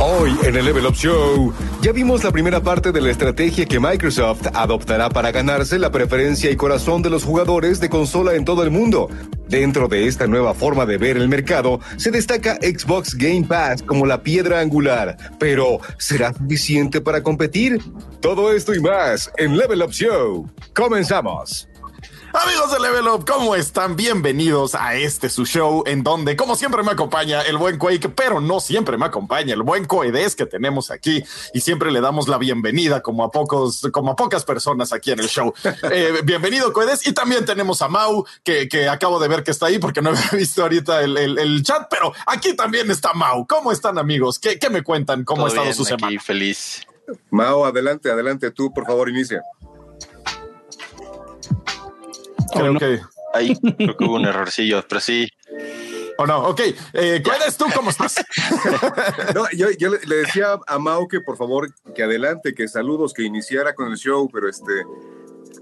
Hoy en el Level Up Show ya vimos la primera parte de la estrategia que Microsoft adoptará para ganarse la preferencia y corazón de los jugadores de consola en todo el mundo. Dentro de esta nueva forma de ver el mercado se destaca Xbox Game Pass como la piedra angular, pero ¿será suficiente para competir? Todo esto y más en Level Up Show. Comenzamos. Amigos de Level Up, ¿cómo están? Bienvenidos a este su show en donde, como siempre, me acompaña el buen Quake, pero no siempre me acompaña el buen Coedes que tenemos aquí y siempre le damos la bienvenida como a pocos, como a pocas personas aquí en el show. Eh, bienvenido, Coedes. Y también tenemos a Mau, que, que, acabo de ver que está ahí porque no había visto ahorita el, el, el, chat, pero aquí también está Mau. ¿Cómo están, amigos? ¿Qué, qué me cuentan? ¿Cómo ha estado su semana? Aquí, feliz. Mau, adelante, adelante. Tú, por favor, inicia. Creo no. que. Ahí creo que hubo un errorcillo, pero sí. ¿O oh, no? Ok. Eh, ¿Cuál es tú? ¿Cómo estás? no, yo, yo, le decía a Mau que por favor que adelante, que saludos, que iniciara con el show, pero este.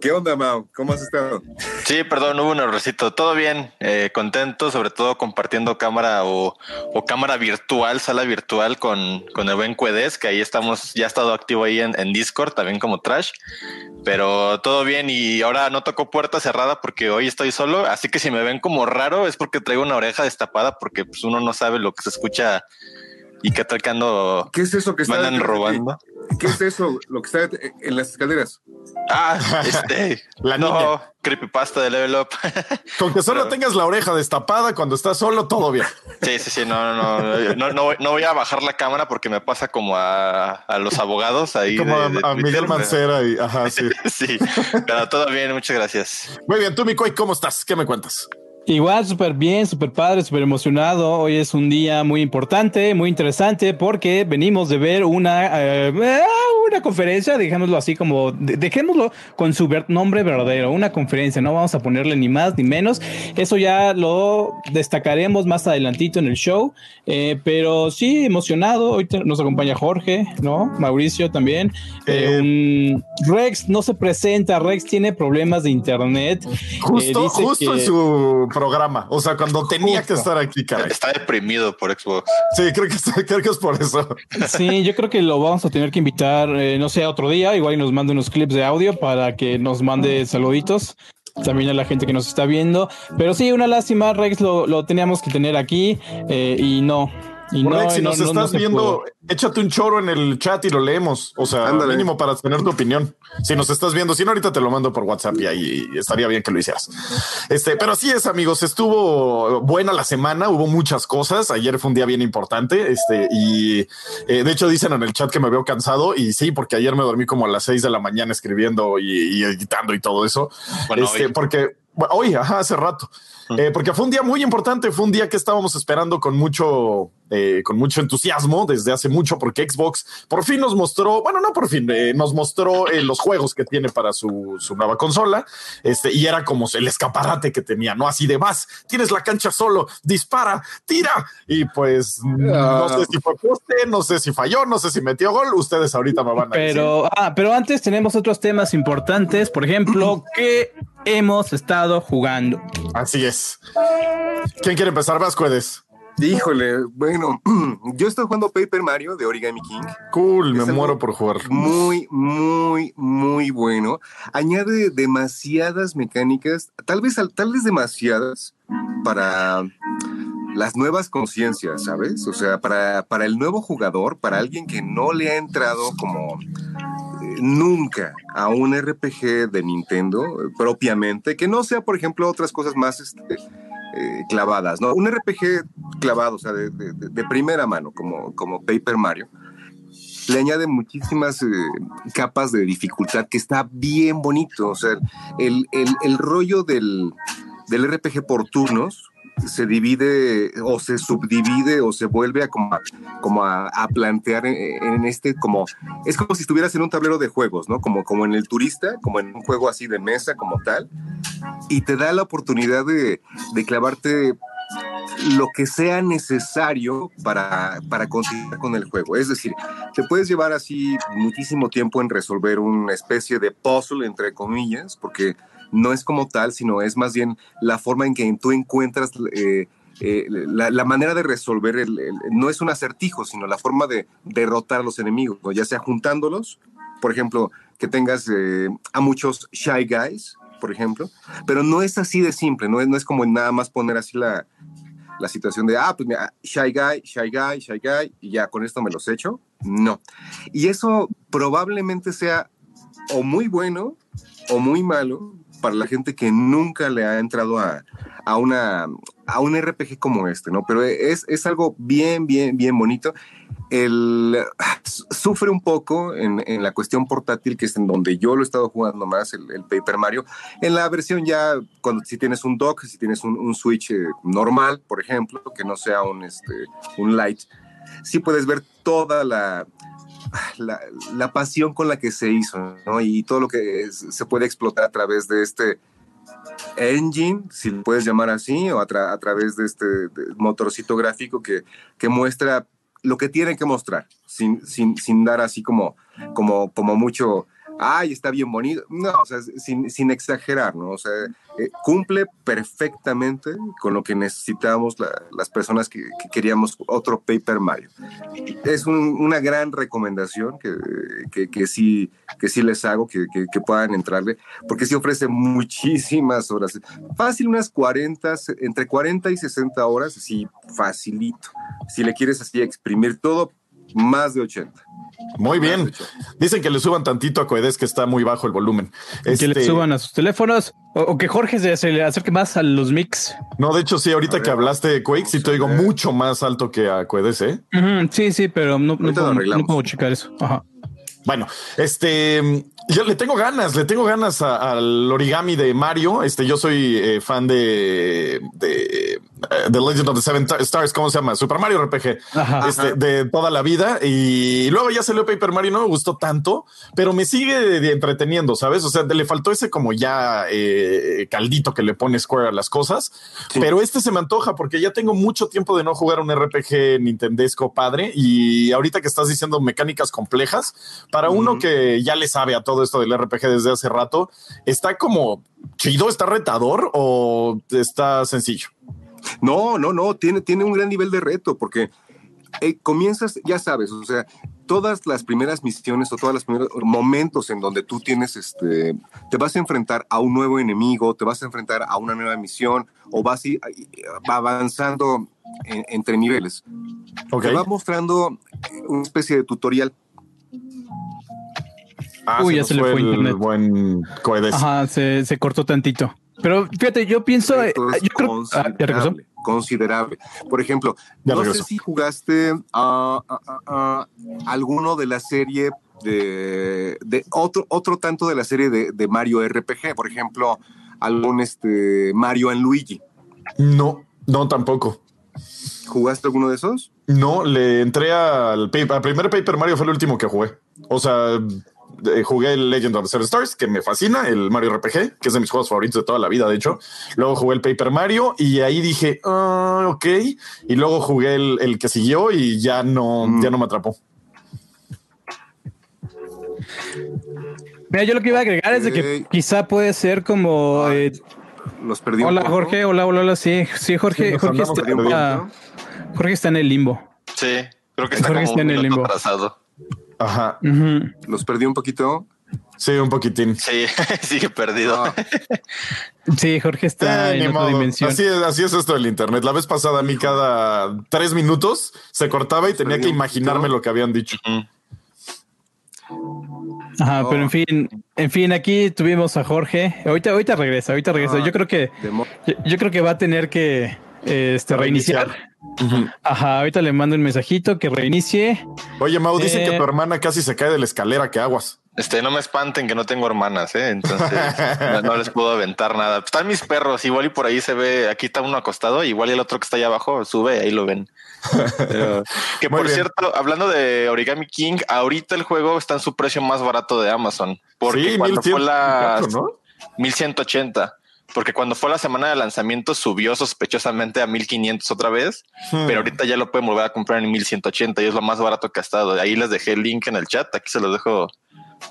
¿Qué onda, Mau? ¿Cómo has estado? Sí, perdón, hubo un errorcito. Todo bien, eh, contento, sobre todo compartiendo cámara o, cámara virtual, sala virtual con, con el buen Cuedes, que ahí estamos, ya ha estado activo ahí en, en Discord, también como Trash. Pero todo bien y ahora no tocó puerta cerrada porque hoy estoy solo, así que si me ven como raro es porque traigo una oreja destapada porque pues uno no sabe lo que se escucha y que tal que ando ¿Qué es eso que me andan robando? ¿Qué es eso? Lo que está en las escaleras. Ah, este, la no, niña. creepypasta de Level Up. Con que solo Pero, tengas la oreja destapada cuando estás solo, todo bien. Sí, sí, sí, no, no, no, no, no voy a bajar la cámara porque me pasa como a, a los abogados ahí. Como de, a, de a Miguel Mancera y ajá, sí. sí, pero todo bien, muchas gracias. Muy bien, tú, Micoy, ¿cómo estás? ¿Qué me cuentas? Igual, súper bien, súper padre, súper emocionado. Hoy es un día muy importante, muy interesante, porque venimos de ver una, eh, una conferencia, dejémoslo así como, de, dejémoslo con su nombre verdadero, una conferencia, no vamos a ponerle ni más ni menos. Eso ya lo destacaremos más adelantito en el show, eh, pero sí, emocionado. Hoy nos acompaña Jorge, ¿no? Mauricio también. Eh, un, Rex no se presenta, Rex tiene problemas de internet. Justo, justo que- en su programa. O sea, cuando tenía Justo. que estar aquí, caray. Está deprimido por Xbox. Sí, creo que, creo que es por eso. Sí, yo creo que lo vamos a tener que invitar, eh, no sé, otro día, igual y nos mande unos clips de audio para que nos mande saluditos. También a la gente que nos está viendo. Pero sí, una lástima, Rex, lo, lo teníamos que tener aquí eh, y no. Y no, Rex, si nos no- no estás viendo, échate un choro en el chat y lo leemos. O sea, Ándale. mínimo para tener tu opinión. Si nos estás viendo, si no, ahorita te lo mando por WhatsApp y ahí estaría bien que lo hicieras. Este, pero así es, amigos. Estuvo buena la semana, hubo muchas cosas. Ayer fue un día bien importante. Este, y eh, de hecho dicen en el chat que me veo cansado. Y sí, porque ayer me dormí como a las seis de la mañana escribiendo y, y editando y todo eso. Bueno, Este, hoy. porque bueno, hoy, ajá, hace rato. Eh, porque fue un día muy importante, fue un día que estábamos esperando con mucho, eh, con mucho entusiasmo desde hace mucho, porque Xbox por fin nos mostró, bueno, no por fin, eh, nos mostró eh, los juegos que tiene para su, su nueva consola. Este, y era como el escaparate que tenía, no así de más, tienes la cancha solo, dispara, tira. Y pues no sé si fue poste, no sé si falló, no sé si metió gol. Ustedes ahorita me van a decir. Pero, ah, pero antes tenemos otros temas importantes, por ejemplo, que hemos estado jugando. Así es. ¿Quién quiere empezar? Vascuedes. Híjole, bueno, yo estoy jugando Paper Mario de Origami King. Cool, me Es muero por jugar. Muy, muy, muy bueno. Añade demasiadas mecánicas, tal vez, tal vez demasiadas para las nuevas conciencias, ¿sabes? O sea, para, para el nuevo jugador, para alguien que no le ha entrado como nunca a un RPG de Nintendo propiamente, que no sea, por ejemplo, otras cosas más este, eh, clavadas, ¿no? Un RPG clavado, o sea, de primera mano, como, como Paper Mario, le añade muchísimas eh, capas de dificultad que está bien bonito. O sea, el, el- el rollo del, del RPG por turnos se divide o se subdivide o se vuelve a como como a, plantear en, en este como es como si estuvieras en un tablero de juegos, ¿no? Como, como en el turista, como en un juego así de mesa como tal, y te da la oportunidad de, de clavarte lo que sea necesario para, para continuar con el juego. Es decir, te puedes llevar así muchísimo tiempo en resolver una especie de puzzle, entre comillas, porque no es como tal, sino es más bien la forma en que tú encuentras eh, eh, la, manera de resolver, el, no es un acertijo, sino la forma de derrotar a los enemigos, ya sea juntándolos, por ejemplo, que tengas eh, a muchos shy guys, por ejemplo, pero no es así de simple, no es, no es como nada más poner así la, la situación de, ah, pues mira, shy guy, shy guy, shy guy, y ya con esto me los echo. No. Y eso probablemente sea o muy bueno o muy malo para la gente que nunca le ha entrado a, a, una, a un RPG como este, ¿no? Pero es, es algo bien, bien, bien bonito. El, sufre un poco en, la cuestión portátil, que es en donde yo lo he estado jugando más, el, el Paper Mario. En la versión ya, cuando si tienes un dock, si tienes un, Switch eh, normal, por ejemplo, que no sea un, este, un Light, sí puedes ver toda la, la, pasión con la que se hizo, ¿no? Y todo lo que se puede explotar a través de este engine, si lo puedes llamar así, o a, tra a través de este motorcito gráfico que, que muestra lo que tiene que mostrar, sin, sin, sin dar así como, como, como mucho ay, está bien bonito. No, o sea, sin, sin exagerar, ¿no? O sea, eh, cumple perfectamente con lo que necesitábamos la, las personas que, que, queríamos otro Paper Mario. Es un, una gran recomendación que, que, que, sí, que sí les hago, que, que, puedan entrarle, porque sí ofrece muchísimas horas. Fácil, unas 40, entre 40 y 60 horas, sí, facilito. Si le quieres así exprimir todo, más de 80. Muy bien. Dicen que le suban tantito a Coedes que está muy bajo el volumen. Este... Que le suban a sus teléfonos o, o que Jorge se, se, le acerque más a los mix. No, de hecho, sí, ahorita ver, que hablaste de Quake, sí te oigo mucho más alto que a Coedes, ¿eh? Uh -huh, sí, sí, pero no, no puedo, no puedo checar eso. Ajá. Bueno, este, yo le tengo ganas, le tengo ganas al origami de Mario. Este, yo soy eh, fan de, de The Legend of the Seven Stars, ¿cómo se llama? Super Mario RPG, ajá, este, ajá. de toda la vida. Y luego ya salió Paper Mario, no me gustó tanto, pero me sigue entreteniendo, ¿sabes? O sea, le faltó ese como ya eh, caldito que le pone Square a las cosas, sí. pero este se me antoja porque ya tengo mucho tiempo de no jugar un RPG Nintendesco padre y ahorita que estás diciendo mecánicas complejas, para uh -huh. uno que ya le sabe a todo esto del RPG desde hace rato, ¿está como chido, está retador o está sencillo? No, no, no, tiene, tiene un gran nivel de reto porque eh, comienzas, ya sabes, o sea, todas las primeras misiones o todos los primeros momentos en donde tú tienes, este, te vas a enfrentar a un nuevo enemigo, te vas a enfrentar a una nueva misión o vas a, va avanzando en, entre niveles. Okay. Te va mostrando una especie de tutorial Ah, Uy, se ya se le fue internet. buen Coedes. Ajá, se, se, cortó tantito. Pero fíjate, yo pienso. Eh, yo creo, considerable, ah, considerable. Por ejemplo, ya no sé si jugaste uh, uh, uh, alguno de la serie de, de, otro, otro tanto de la serie de, de, Mario RPG. Por ejemplo, algún este Mario and Luigi. No, no tampoco. ¿Jugaste alguno de esos? No, le entré al, al primer Paper Mario, fue el último que jugué. O sea, eh, jugué el Legend of the Seven Stars, que me fascina, el Mario RPG, que es de mis juegos favoritos de toda la vida, de hecho. Luego jugué el Paper Mario y ahí dije, uh, ok. Y luego jugué el, el, que siguió y ya no, mm. ya no me atrapó. Mira, yo lo que iba a agregar es de que quizá puede ser como. Ah, eh, los perdí. Hola, Jorge. Hola, hola, hola. Sí, sí, Jorge. Sí, Jorge, está, está, Jorge está en el limbo. Sí, creo que está, Jorge está en el limbo. Atrasado. Ajá. Uh -huh. Los perdí un poquito. Sí, un poquitín. Sí, sigue perdido. Ah. Sí, Jorge está eh, en otra dimensión. Así es, así es esto del internet. La vez pasada a mí cada tres minutos se cortaba y tenía que imaginarme lo que habían dicho. Ajá, pero en fin, en fin, aquí tuvimos a Jorge. Ahorita, ahorita regresa, ahorita regresa. Ah, yo creo que yo, yo, creo que va a tener que este, reiniciar. reiniciar. Uh -huh. Ajá, ahorita le mando un mensajito que reinicie. Oye, Mau, eh... dicen que tu hermana casi se cae de la escalera, que aguas. Este, no me espanten que no tengo hermanas, ¿eh? entonces no, no, les puedo aventar nada. Están mis perros, igual y por ahí se ve, aquí está uno acostado, igual y el otro que está allá abajo sube, ahí lo ven. Pero, que Muy por bien. cierto, hablando de Origami King, ahorita el juego está en su precio más barato de Amazon, porque sí, cuando 1100, fue la ¿no? 1180 porque cuando fue la semana de lanzamiento subió sospechosamente a 1500 otra vez, Hmm. pero ahorita ya lo pueden volver a comprar en 1180 y es lo más barato que ha estado. Ahí les dejé el link en el chat, aquí se los dejo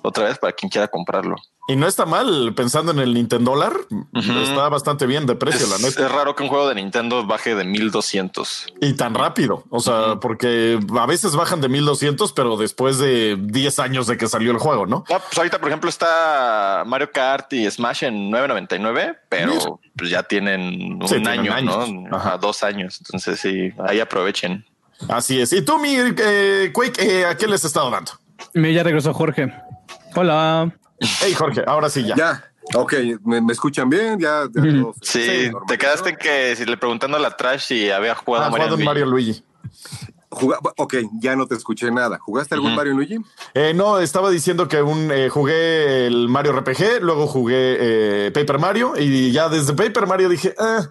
otra vez para quien quiera comprarlo. Y no está mal pensando en el Nintendo dólar. Está bastante bien de precio, la Es, neta. es raro que un juego de Nintendo baje de 1200. Y tan rápido. O sea, porque a veces bajan de 1200, pero después de 10 años de que salió el juego, ¿no? Pues ahorita, por ejemplo, está Mario Kart y Smash en 9.99, pero pues ya tienen un Sí, tienen año, años. ¿no? Ajá, dos años. Entonces sí, ahí aprovechen. Así es. Y tú, mi eh, Quake, eh, ¿a qué les he estado dando? Me ya regresó Jorge. Hola. Hey, Jorge, ahora sí ya. Ya, ok, ¿me, me escuchan bien? Ya, ya todo Sí, normal, te quedaste ¿no? en que si le preguntando a la Trash si había jugado Ha a Mario, jugado en Luigi. Mario Luigi. Juga- ok, ya no te escuché nada. ¿Jugaste algún. Mario Luigi? Eh, no, estaba diciendo que un, eh, jugué el Mario RPG, luego jugué eh, Paper Mario y ya desde Paper Mario dije, ah,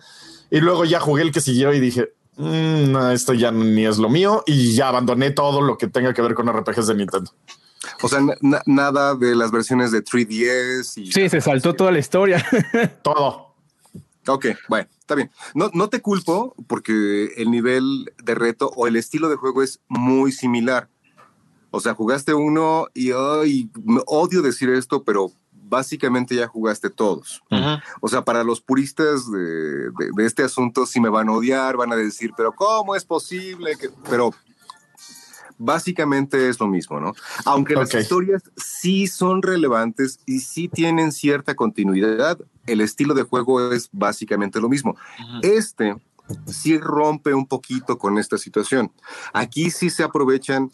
y luego ya jugué el que siguió y dije, "Mm, no, esto ya ni es lo mío y ya abandoné todo lo que tenga que ver con RPGs de Nintendo. O sea, na- nada de las versiones de 3DS y... Sí, se saltó toda la historia. Todo. Ok, bueno, está bien. No, no te culpo porque el nivel de reto o el estilo de juego es muy similar. O sea, jugaste uno y me odio decir esto, pero básicamente ya jugaste todos. O sea, para los puristas de, de- de este asunto sí me van a odiar, van a decir, pero ¿cómo es posible? que-?" Pero básicamente es lo mismo, ¿no? Aunque las historias sí son relevantes y sí tienen cierta continuidad, el estilo de juego es básicamente lo mismo. Este sí rompe un poquito con esta situación. Aquí sí se aprovechan,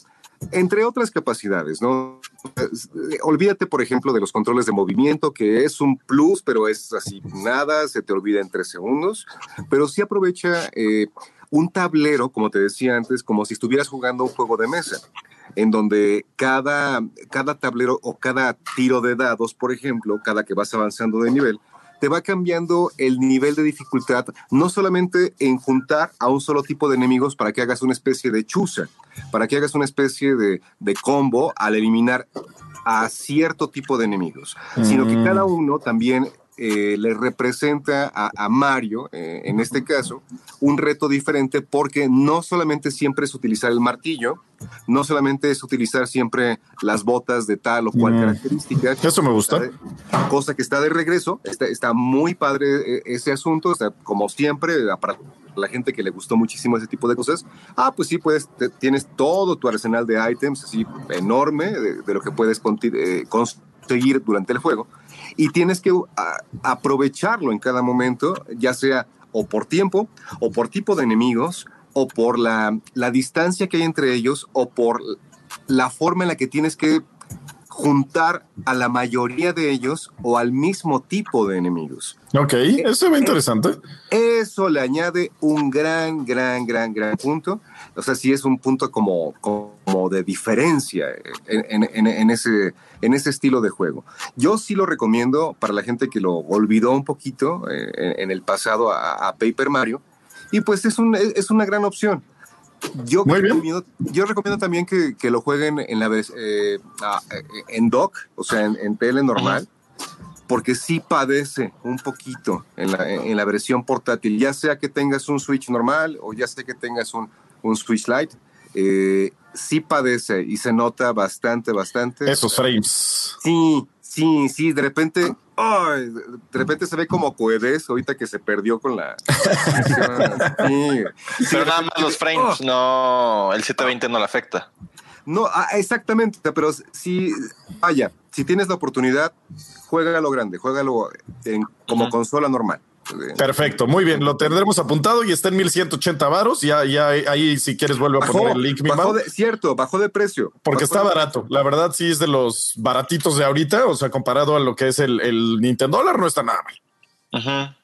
entre otras capacidades, ¿no? Eh, Olvídate, por ejemplo, de los controles de movimiento, que es un plus, pero es así, nada, se te olvida en tres segundos, pero sí aprovecha eh, un tablero, como te decía antes, como si estuvieras jugando un juego de mesa, en donde cada, cada tablero o cada tiro de dados, por ejemplo, cada que vas avanzando de nivel, te va cambiando el nivel de dificultad, no solamente en juntar a un solo tipo de enemigos para que hagas una especie de chuza, para que hagas una especie de, de combo al eliminar a cierto tipo de enemigos, sino que Mm. cada uno también eh, le representa a, a Mario, eh, en este caso, un reto diferente porque no solamente siempre es utilizar el martillo, no solamente es utilizar siempre las botas de tal o cual Mm. característica, Eso me gusta. cosa que está de regreso, está, está muy padre eh, ese asunto, está como siempre, para la gente que le gustó muchísimo ese tipo de cosas, ah, pues sí, puedes, te- tienes todo tu arsenal de items, así enorme, de, de lo que puedes eh, conseguir durante el juego, y tienes que ah, aprovecharlo en cada momento, ya sea o por tiempo, o por tipo de enemigos, o por la, la distancia que hay entre ellos, o por la forma en la que tienes que juntar a la mayoría de ellos o al mismo tipo de enemigos. Ok, eso ve interesante. Eso le añade un gran, gran, gran, gran punto. O sea, sí es un punto como, como de diferencia en, en- en- en ese, en ese estilo de juego. Yo sí lo recomiendo para la gente que lo olvidó un poquito eh, en, en el pasado a, a Paper Mario. Y pues es, un, es una gran opción. Yo Muy bien. recomiendo, yo recomiendo también que, que lo jueguen en la eh, eh, en dock, o sea, en, en tele normal, porque sí padece un poquito en la, en la versión portátil, ya sea que tengas un Switch normal o ya sea que tengas un, un Switch Lite, eh, sí padece y se nota bastante, bastante. Esos frames. Sí, sí, sí, de repente, ay, de repente se ve como coedes ahorita que se perdió con la... Sí, sí, Pero nada más los frames, oh, no, el 720 no le afecta. no, ah, exactamente, pero si, vaya, si tienes la oportunidad, juégalo grande, juégalo en- como consola normal. Perfecto, muy bien, lo tendremos apuntado y está en 1180 varos. Ya, ya ahí, si quieres, vuelvo a poner el link, mi bajó de, cierto, bajó de precio. porque está barato. La verdad, sí es de los baratitos de ahorita. O sea, comparado a lo que es el, el Nintendo dólar, no está nada mal. Ujú.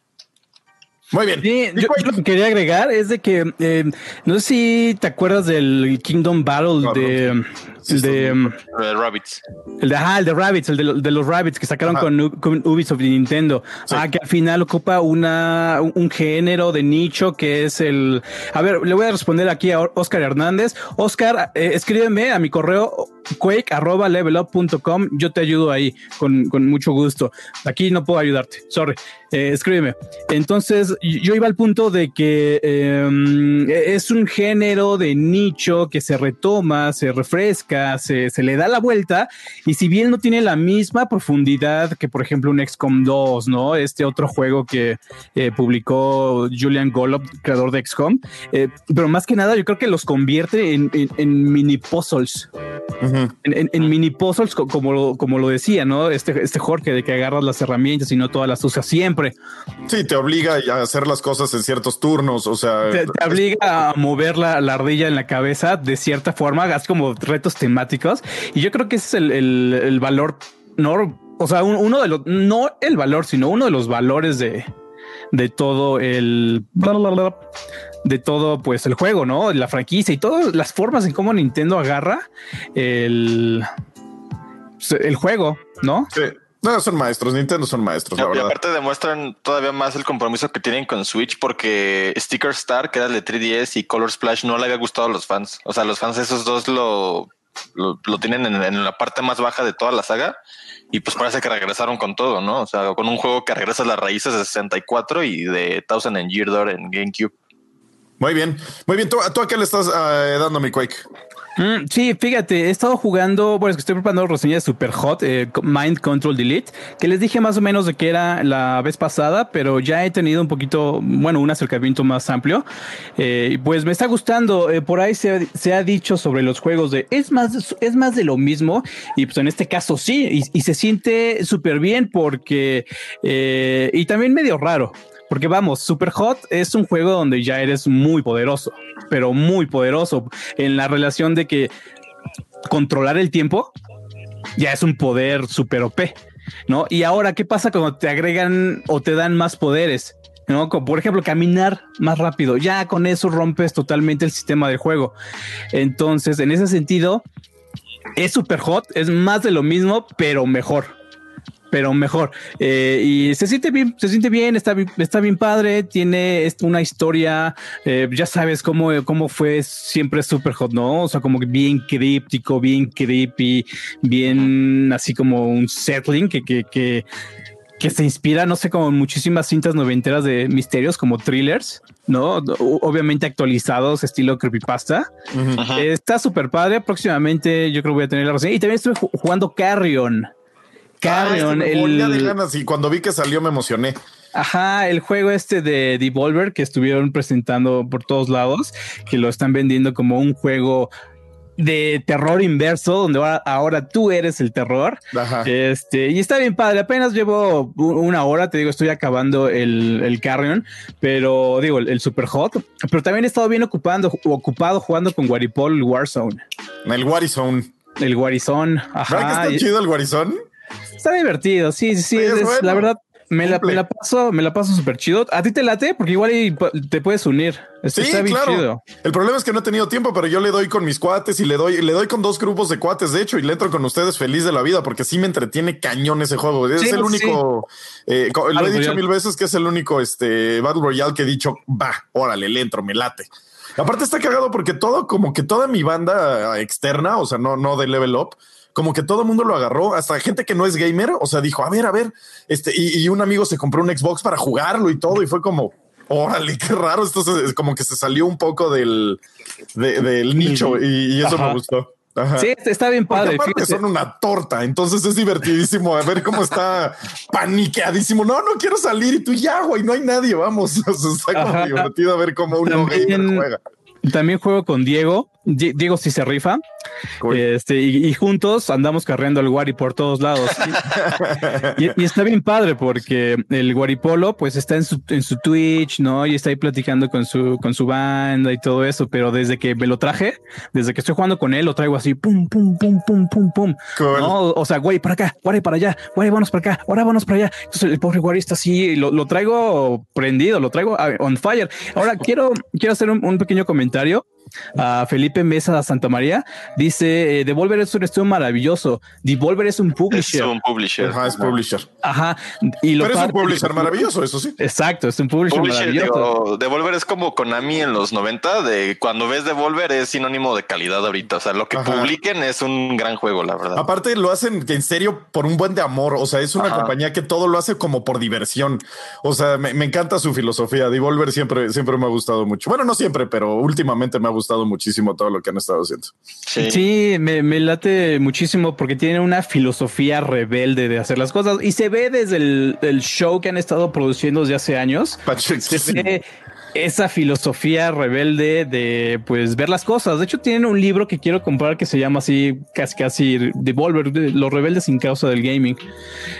Muy bien. Sí, yo, lo que quería agregar es de que eh, no sé si te acuerdas del Kingdom Battle No, de, Sí, está de, Rabbits. el de, ajá, el de Rabbits, el de, lo- de los Rabbits que sacaron con, Ubisoft y Nintendo. Sí. Ah, que al final ocupa una, un, género de nicho que es el. A ver, le voy a responder aquí a Oscar Hernández. Oscar, eh, escríbeme a mi correo quake arroba levelup.com. Yo te ayudo ahí con, con, mucho gusto. Aquí no puedo ayudarte. Sorry. Eh, escríbeme. Entonces, yo iba al punto de que eh, es un género de nicho que se retoma, se refresca, se, se, le da la vuelta. Y si bien no tiene la misma profundidad que, por ejemplo, un XCOM 2, ¿no? Este otro juego que eh, publicó Julian Golub, creador de XCOM. Eh, pero más que nada, yo creo que los convierte en, en, en mini puzzles. Uh -huh. en, en, mini puzzles, como lo, como lo decía, ¿no? Este, este Jorge de que agarras las herramientas y no todas las usas siempre. Sí, te obliga a hacer las cosas en ciertos turnos, o sea... Te, te obliga a mover la, la, ardilla en la cabeza de cierta forma, hagas como retos temáticos. Y yo creo que ese es el, el, el valor, no, o sea, un, uno de los, no el valor, sino uno de los valores de, de todo el de todo pues el juego, ¿no? La franquicia y todas las formas en cómo Nintendo agarra el el juego, ¿no? Sí. No, son maestros, Nintendo son maestros. No, y aparte demuestran todavía más el compromiso que tienen con Switch porque Sticker Star, que era el de 3DS y Color Splash, no le había gustado a los fans. O sea, los fans esos dos lo, lo, lo tienen en, en, la parte más baja de toda la saga y pues parece que regresaron con todo, ¿no? O sea, con un juego que regresa a las raíces de 64 y de Thousand and Year Door en GameCube. Muy bien, muy bien. ¿Tú, tú a qué le estás uh, dando mi Quake? Mm, sí, fíjate, he estado jugando, bueno, es que estoy preparando reseña de Super Hot, eh, Mind Control Delete, que les dije más o menos de qué era la vez pasada, pero ya he tenido un poquito, bueno, un acercamiento más amplio. Eh, pues me está gustando, eh, por ahí se, se, ha dicho sobre los juegos de, es más, es más de lo mismo, y pues en este caso sí, y, y se siente súper bien porque, eh, y también medio raro, porque vamos, Super Hot es un juego donde ya eres muy poderoso, pero muy poderoso en la relación de que controlar el tiempo ya es un poder super OP, ¿no? Y ahora, ¿qué pasa cuando te agregan o te dan más poderes? ¿no? Como por ejemplo, caminar más rápido. Ya con eso rompes totalmente el sistema del juego. Entonces, en ese sentido, es super hot, es más de lo mismo, pero mejor pero mejor. Eh, y se siente bien, se siente bien, está, está bien padre, tiene una historia, eh, ya sabes cómo, cómo fue siempre Super Hot, ¿no? O sea, como bien críptico, bien creepy, bien así como un settling que, que, que, que se inspira, no sé, como muchísimas cintas noventeras de misterios como thrillers. ¿no? Obviamente actualizados, estilo creepypasta. Uh -huh. Está súper padre. Próximamente yo creo que voy a tener la reseña. Y también estuve jugando Carrion. Carrion, ah, el... de ganas y cuando vi que salió me emocioné. Ajá, el juego este de Devolver que estuvieron presentando por todos lados, que lo están vendiendo como un juego de terror inverso, donde ahora, ahora tú eres el terror. Ajá. Este, y está bien padre. Apenas llevo una hora, te digo, estoy acabando el, el Carrion, pero digo, el, el, Super Hot. Pero también he estado bien ocupando, ocupado jugando con Waripol Warzone. El Warzone. El Warzone. Ajá. ¿Verdad que está chido el Warzone? Está divertido, sí, sí, sí. Es, bueno. La verdad, me la, me la, paso, me la paso súper chido. A ti te late porque igual te puedes unir. Esto sí, está bien claro. Chido. El problema es que no he tenido tiempo, pero yo le doy con mis cuates y le doy, le doy con dos grupos de cuates, de hecho, y le entro con ustedes feliz de la vida porque sí me entretiene cañón ese juego. Es el único, sí. eh, lo he dicho Royale. mil veces que es el único este Battle Royale que he dicho, va, órale, le entro, me late. Aparte está cagado porque todo, como que toda mi banda externa, o sea, no, no de level up, como que todo el mundo lo agarró, hasta gente que no es gamer, o sea, dijo, a ver, a ver, este, y, y un amigo se compró un Xbox para jugarlo y todo, y fue como, órale, qué raro, esto es como que se salió un poco del, de, del nicho y, y eso Ajá. me gustó. Ajá. Sí, está bien padre. Porque son una torta, entonces es divertidísimo a ver cómo está paniqueadísimo. No, no quiero salir y tú ya, güey, no hay nadie, vamos. O sea, está como divertido a ver cómo un gamer juega. También juego con Diego. Diego sí se rifa. Cool. Este, y, y, juntos andamos carreando el Wari por todos lados. y, y, está bien padre porque el Guaripolo pues está en su, en su Twitch, ¿no? Y está ahí platicando con su, con su banda y todo eso. Pero desde que me lo traje, desde que estoy jugando con él, lo traigo así, pum, pum, pum, pum, pum, pum. Cool. ¿no? O sea, güey, para acá, Wari para allá, Wari, vámonos para acá, ahora vámonos para allá. Entonces el pobre Wari está así, lo, lo, traigo prendido, lo traigo on fire. Ahora quiero, quiero hacer un, un pequeño comentario a Felipe Mesa Santa María. Dice, eh, Devolver es un estudio maravilloso. Devolver es un publisher. Es un publisher. Ajá, es publisher. Ajá. Y lo Pero es un publisher maravilloso, eso sí. Exacto, es un publisher, Publisher, maravilloso. digo, Devolver es como Konami en los 90, de cuando ves Devolver es sinónimo de calidad ahorita. O sea, lo que Ajá. publiquen es un gran juego, la verdad. Aparte lo hacen en serio por un buen de amor. O sea, es una Ajá. compañía que todo lo hace como por diversión. O sea, me, me encanta su filosofía. Devolver siempre, siempre me ha gustado mucho. Bueno, no siempre, pero últimamente me ha gustado muchísimo todo lo que han estado haciendo. Sí. Sí, me, me late muchísimo porque tiene una filosofía rebelde de hacer las cosas y se ve desde el, el show que han estado produciendo desde hace años. Se ve esa filosofía rebelde de pues ver las cosas. De hecho, tienen un libro que quiero comprar que se llama así, casi casi Devolver, de los rebeldes sin causa del gaming.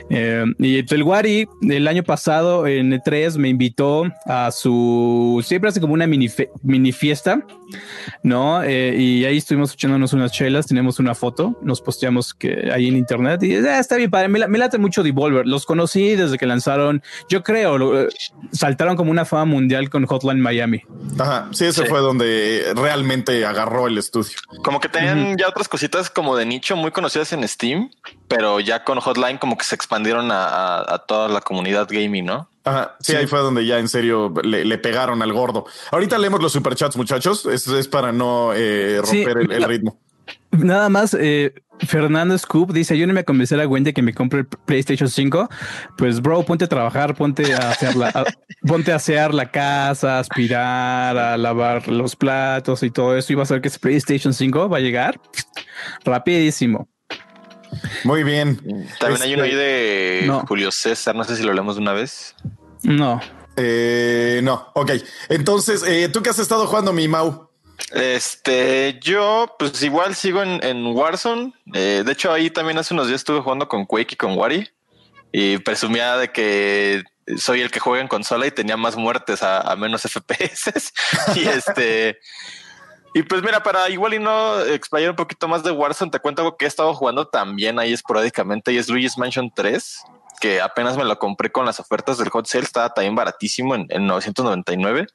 Eh, y el Wari el año pasado en E3 me invitó a su siempre hace como una mini, mini fiesta, no? Eh, y ahí estuvimos echándonos unas chelas, tenemos una foto, nos posteamos que ahí en internet y "Ah, está bien padre. Me, me late mucho Devolver. Los conocí desde que lanzaron, yo creo, eh, saltaron como una fama mundial con Hotline Miami. Ajá, sí, ese Sí. fue donde realmente agarró el estudio. Como que tenían ya otras cositas como de nicho muy conocidas en Steam, pero ya con Hotline como que se expandieron a, a- a toda la comunidad gaming, ¿no? Ajá, sí, ahí fue donde ya en serio le, le pegaron al gordo. Ahorita leemos los superchats, muchachos. Es, es para no eh, Sí, romper el, el la- ritmo. Nada más, eh, Fernando Scoop dice: Yo no me a convencer a Wendy que me compre el PlayStation 5. Pues, bro, ponte a trabajar, ponte a hacer la, a- ponte a asear la casa, a aspirar, a lavar los platos y todo eso. Y vas a ver que ese PlayStation 5 va a llegar rapidísimo. Muy bien. También hay uno ahí Este, de no. Julio César, no sé si lo leemos de una vez. No, Eh, no, ok. Entonces, eh, ¿tú qué has estado jugando, mi Mau? Este, yo pues igual sigo en, en Warzone. Eh, de hecho, ahí también hace unos días estuve jugando con Quake y con Wari y presumía de que soy el que juega en consola y tenía más muertes a, menos FPS. y este, y pues mira, para igual y no explayar un poquito más de Warzone, te cuento algo que he estado jugando también ahí esporádicamente y es Luigi's Mansion 3 que apenas me lo compré con las ofertas del hot sale, estaba también baratísimo en, en 999.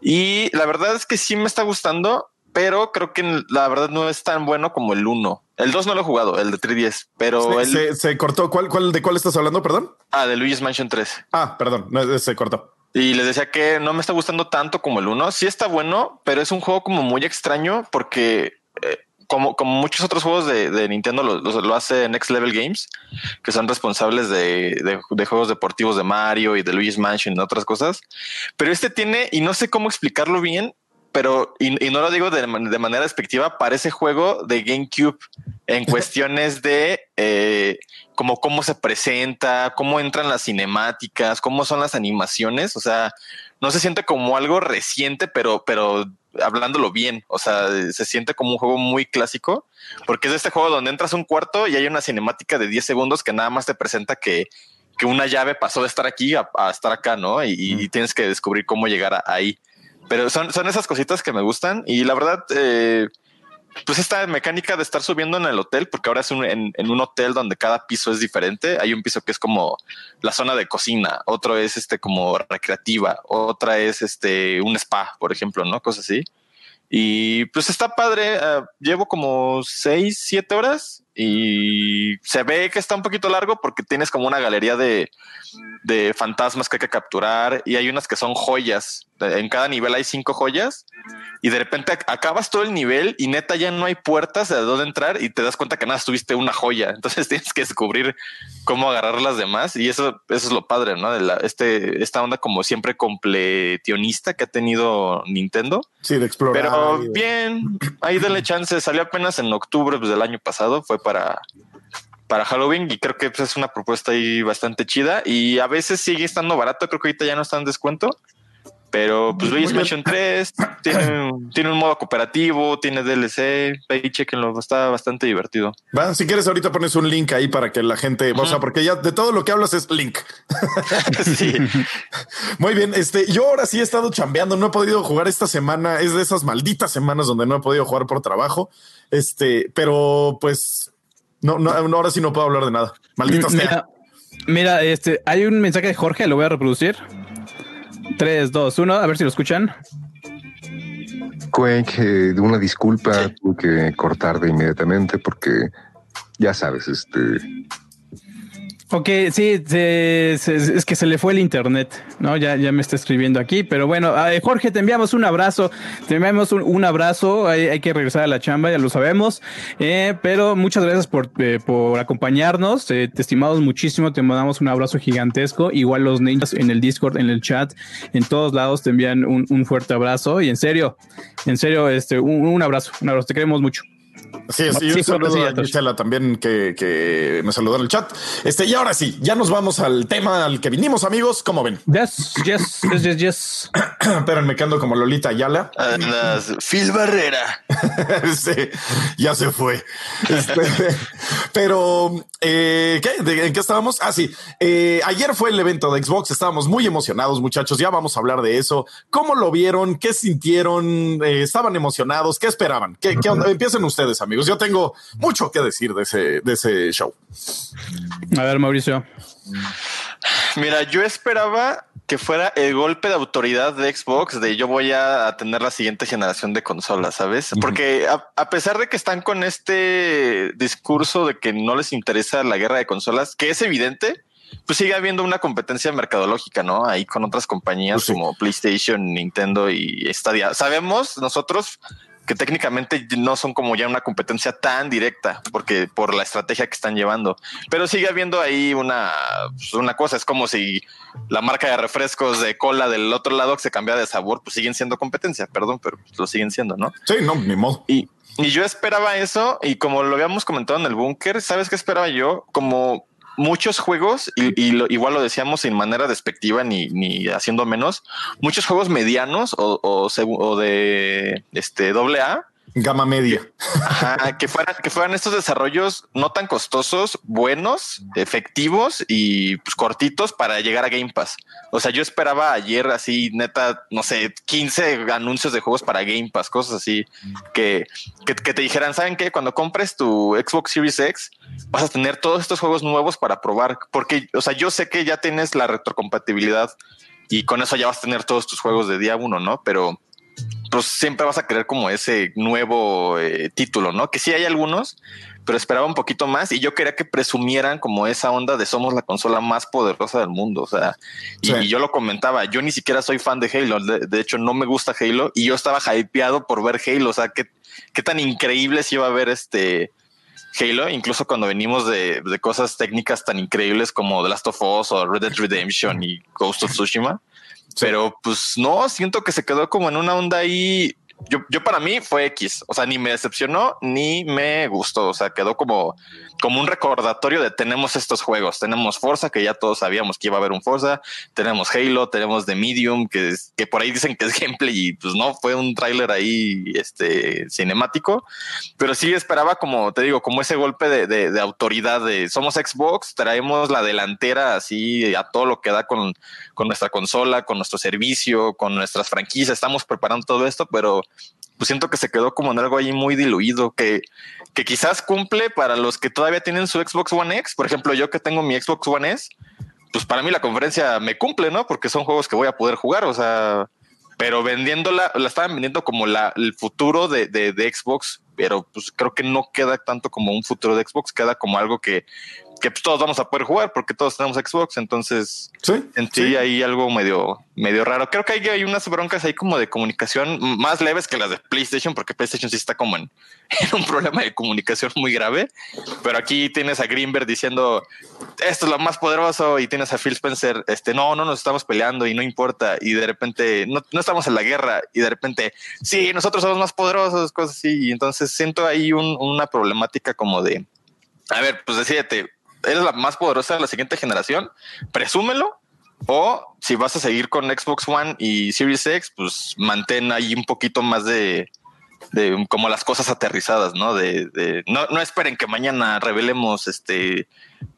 Y la verdad es que sí me está gustando, pero creo que la verdad no es tan bueno como el 1. El 2 no lo he jugado, el de 3DS, pero Se, el se- se cortó. ¿Cuál, cuál, ¿De cuál estás hablando? Perdón. ah, de Luigi's Mansion 3. Ah, perdón, no, se cortó. Y les decía que no me está gustando tanto como el 1. Sí está bueno, pero es un juego como muy extraño porque eh, como, como muchos otros juegos de, de Nintendo lo, lo- lo hace Next Level Games, que son responsables de, de- de juegos deportivos de Mario y de Luigi's Mansion y otras cosas. Pero este tiene, y no sé cómo explicarlo bien, pero, y, y no lo digo de, de manera despectiva, parece juego de GameCube en cuestiones de eh, como cómo se presenta, cómo entran las cinemáticas, cómo son las animaciones. O sea, no se siente como algo reciente, pero, pero hablándolo bien. O sea, se siente como un juego muy clásico, porque es este juego donde entras un cuarto y hay una cinemática de 10 segundos que nada más te presenta que, que una llave pasó de estar aquí a, a estar acá, ¿no? Y, y tienes que descubrir cómo llegar a- ahí. Pero son, son esas cositas que me gustan y la verdad, eh, pues esta mecánica de estar subiendo en el hotel, porque ahora es un- en, un hotel donde cada piso es diferente. Hay un piso que es como la zona de cocina, otro es este como recreativa, otra es este un spa, por ejemplo, ¿no? Cosas así. Y pues está padre. eh, llevo como seis, siete horas y se ve que está un poquito largo porque tienes como una galería de, de fantasmas que hay que capturar y hay unas que son joyas. En cada nivel hay cinco joyas y de repente ac- acabas todo el nivel y neta ya no hay puertas de dónde entrar y te das cuenta que nada, tuviste una joya. Entonces tienes que descubrir cómo agarrar las demás y eso, eso es lo padre, ¿no? De la, este, esta onda como siempre completionista que ha tenido Nintendo. Sí, de explorar. Pero bien, ahí denle chance. Salió apenas en octubre pues, del año pasado. Fue para, para Halloween y creo que pues, es una propuesta ahí bastante chida. Y a veces sigue estando barato. Creo que ahorita ya no está en descuento. Pero pues Luigi's. Mansion 3 tiene, un- tiene un modo cooperativo, tiene DLC. Ahí chequenlo, está bastante divertido. Va, si quieres, ahorita pones un link ahí para que la gente, o sea, porque ya de todo lo que hablas es link. sí, Muy bien, este, yo ahora sí he estado chambeando, no he podido jugar esta semana, es de esas malditas semanas donde no he podido jugar por trabajo, este, pero pues no, no, ahora sí no puedo hablar de nada. Malditas sea. Mira, mira, este, hay un mensaje de Jorge, lo voy a reproducir. 3, 2, 1, a ver si lo escuchan. Quake, de una disculpa, tuve que cortar de inmediatamente porque ya sabes, este Ok, sí, es que se le fue el internet, ¿no? Ya, ya me está escribiendo aquí, pero bueno, Jorge, te enviamos un abrazo, te enviamos un, abrazo, hay, que regresar a la chamba, ya lo sabemos, eh, pero muchas gracias por, eh, por acompañarnos, eh, te estimamos muchísimo, te mandamos un abrazo gigantesco, igual los niños en el Discord, en el chat, en todos lados te envían un, fuerte abrazo y en serio, en serio, este, un, un abrazo, un abrazo, te queremos mucho. Sí, sí, un saludo a Michela también que, me saludó en el chat. Este, y ahora sí, ya nos vamos al tema al que vinimos, amigos. ¿Cómo ven? Yes, yes, yes, yes, yes. Espérenme que ando como Lolita Ayala. Phil Barrera. sí, ya se fue. Este, pero, eh, ¿qué? ¿En qué estábamos? Ah, sí. Eh, ayer fue el evento de Xbox. Estábamos muy emocionados, muchachos. Ya vamos a hablar de eso. ¿Cómo lo vieron? ¿Qué sintieron? Eh, ¿Estaban emocionados? ¿Qué esperaban? ¿Qué, qué Empiecen ustedes, amigos. Yo tengo mucho que decir de ese, de ese show. A ver, Mauricio. Mira, yo esperaba que fuera el golpe de autoridad de Xbox de yo voy a tener la siguiente generación de consolas, ¿sabes? Porque a, pesar de que están con este discurso de que no les interesa la guerra de consolas, que es evidente, pues sigue habiendo una competencia mercadológica, ¿no? Ahí con otras compañías pues como PlayStation, Nintendo y Stadia. Sabemos nosotros que técnicamente no son como ya una competencia tan directa, porque por la estrategia que están llevando. Pero sigue habiendo ahí una, pues, una cosa, es como si la marca de refrescos de cola del otro lado se cambia de sabor, pues siguen siendo competencia, perdón, pero lo siguen siendo, ¿no? Sí, no, ni modo. Y, y yo esperaba eso, y como lo habíamos comentado en el búnker, ¿sabes qué esperaba yo? Como muchos juegos, y, igual lo decíamos sin manera despectiva ni, ni haciendo menos, muchos juegos medianos o, o, de este doble A Gama media. que fueran, que fueran estos desarrollos no tan costosos, buenos, efectivos y pues cortitos para llegar a Game Pass. O sea, yo esperaba ayer así, neta, no sé, 15 anuncios de juegos para Game Pass, cosas así que, que, te dijeran, ¿saben qué? Cuando compres tu Xbox Series X, vas a tener todos estos juegos nuevos para probar. Porque, o sea, yo sé que ya tienes la retrocompatibilidad y con eso ya vas a tener todos tus juegos de día uno, ¿no? Pero pues siempre vas a querer como ese nuevo eh, título, ¿no? Que sí hay algunos, pero esperaba un poquito más y yo quería que presumieran como esa onda de somos la consola más poderosa del mundo. O sea, y, yo lo comentaba, yo ni siquiera soy fan de Halo, de, hecho no me gusta Halo y yo estaba hypeado por ver Halo, o sea, qué, qué tan increíble se iba a ver este Halo, incluso cuando venimos de, de, cosas técnicas tan increíbles como The Last of Us o Red Dead Redemption y Ghost of Tsushima. Pero pues no, siento que se quedó como en una onda ahí yo, yo para mí fue X, o sea, ni me decepcionó ni me gustó, o sea, quedó como, como un recordatorio de tenemos estos juegos, tenemos Forza, que ya todos sabíamos que iba a haber un Forza, tenemos Halo, tenemos The Medium, que, que por ahí dicen que es gameplay y pues no, fue un tráiler ahí este, cinemático, pero sí esperaba como, te digo, como ese golpe de, de, de autoridad de somos Xbox, traemos la delantera así a todo lo que da con, con nuestra consola, con nuestro servicio, con nuestras franquicias, estamos preparando todo esto, pero pues siento que se quedó como en algo ahí muy diluido, que, que quizás cumple para los que todavía tienen su Xbox One X. Por ejemplo, yo que tengo mi Xbox One S, pues para mí la conferencia me cumple, ¿no? Porque son juegos que voy a poder jugar, o sea, pero vendiéndola, la estaban vendiendo como la, el futuro de, de, de Xbox, pero pues creo que no queda tanto como un futuro de Xbox, queda como algo que que pues, todos vamos a poder jugar porque todos tenemos Xbox, entonces sí, en sí, hay algo medio, medio raro. Creo que hay, hay unas broncas ahí como de comunicación más leves que las de PlayStation, porque PlayStation sí está como en, un problema de comunicación muy grave. Pero aquí tienes a Greenberg diciendo esto es lo más poderoso, y tienes a Phil Spencer, este no, no nos estamos peleando y no importa, y de repente no, no estamos en la guerra, y de repente sí, nosotros somos más poderosos, cosas así. Y entonces siento ahí una problemática como de a ver, pues decídete, eres la más poderosa de la siguiente generación, presúmelo. O si vas a seguir con Xbox One y Series X, pues mantén ahí un poquito más de, de como las cosas aterrizadas, ¿no? De, no, no, esperen que mañana revelemos este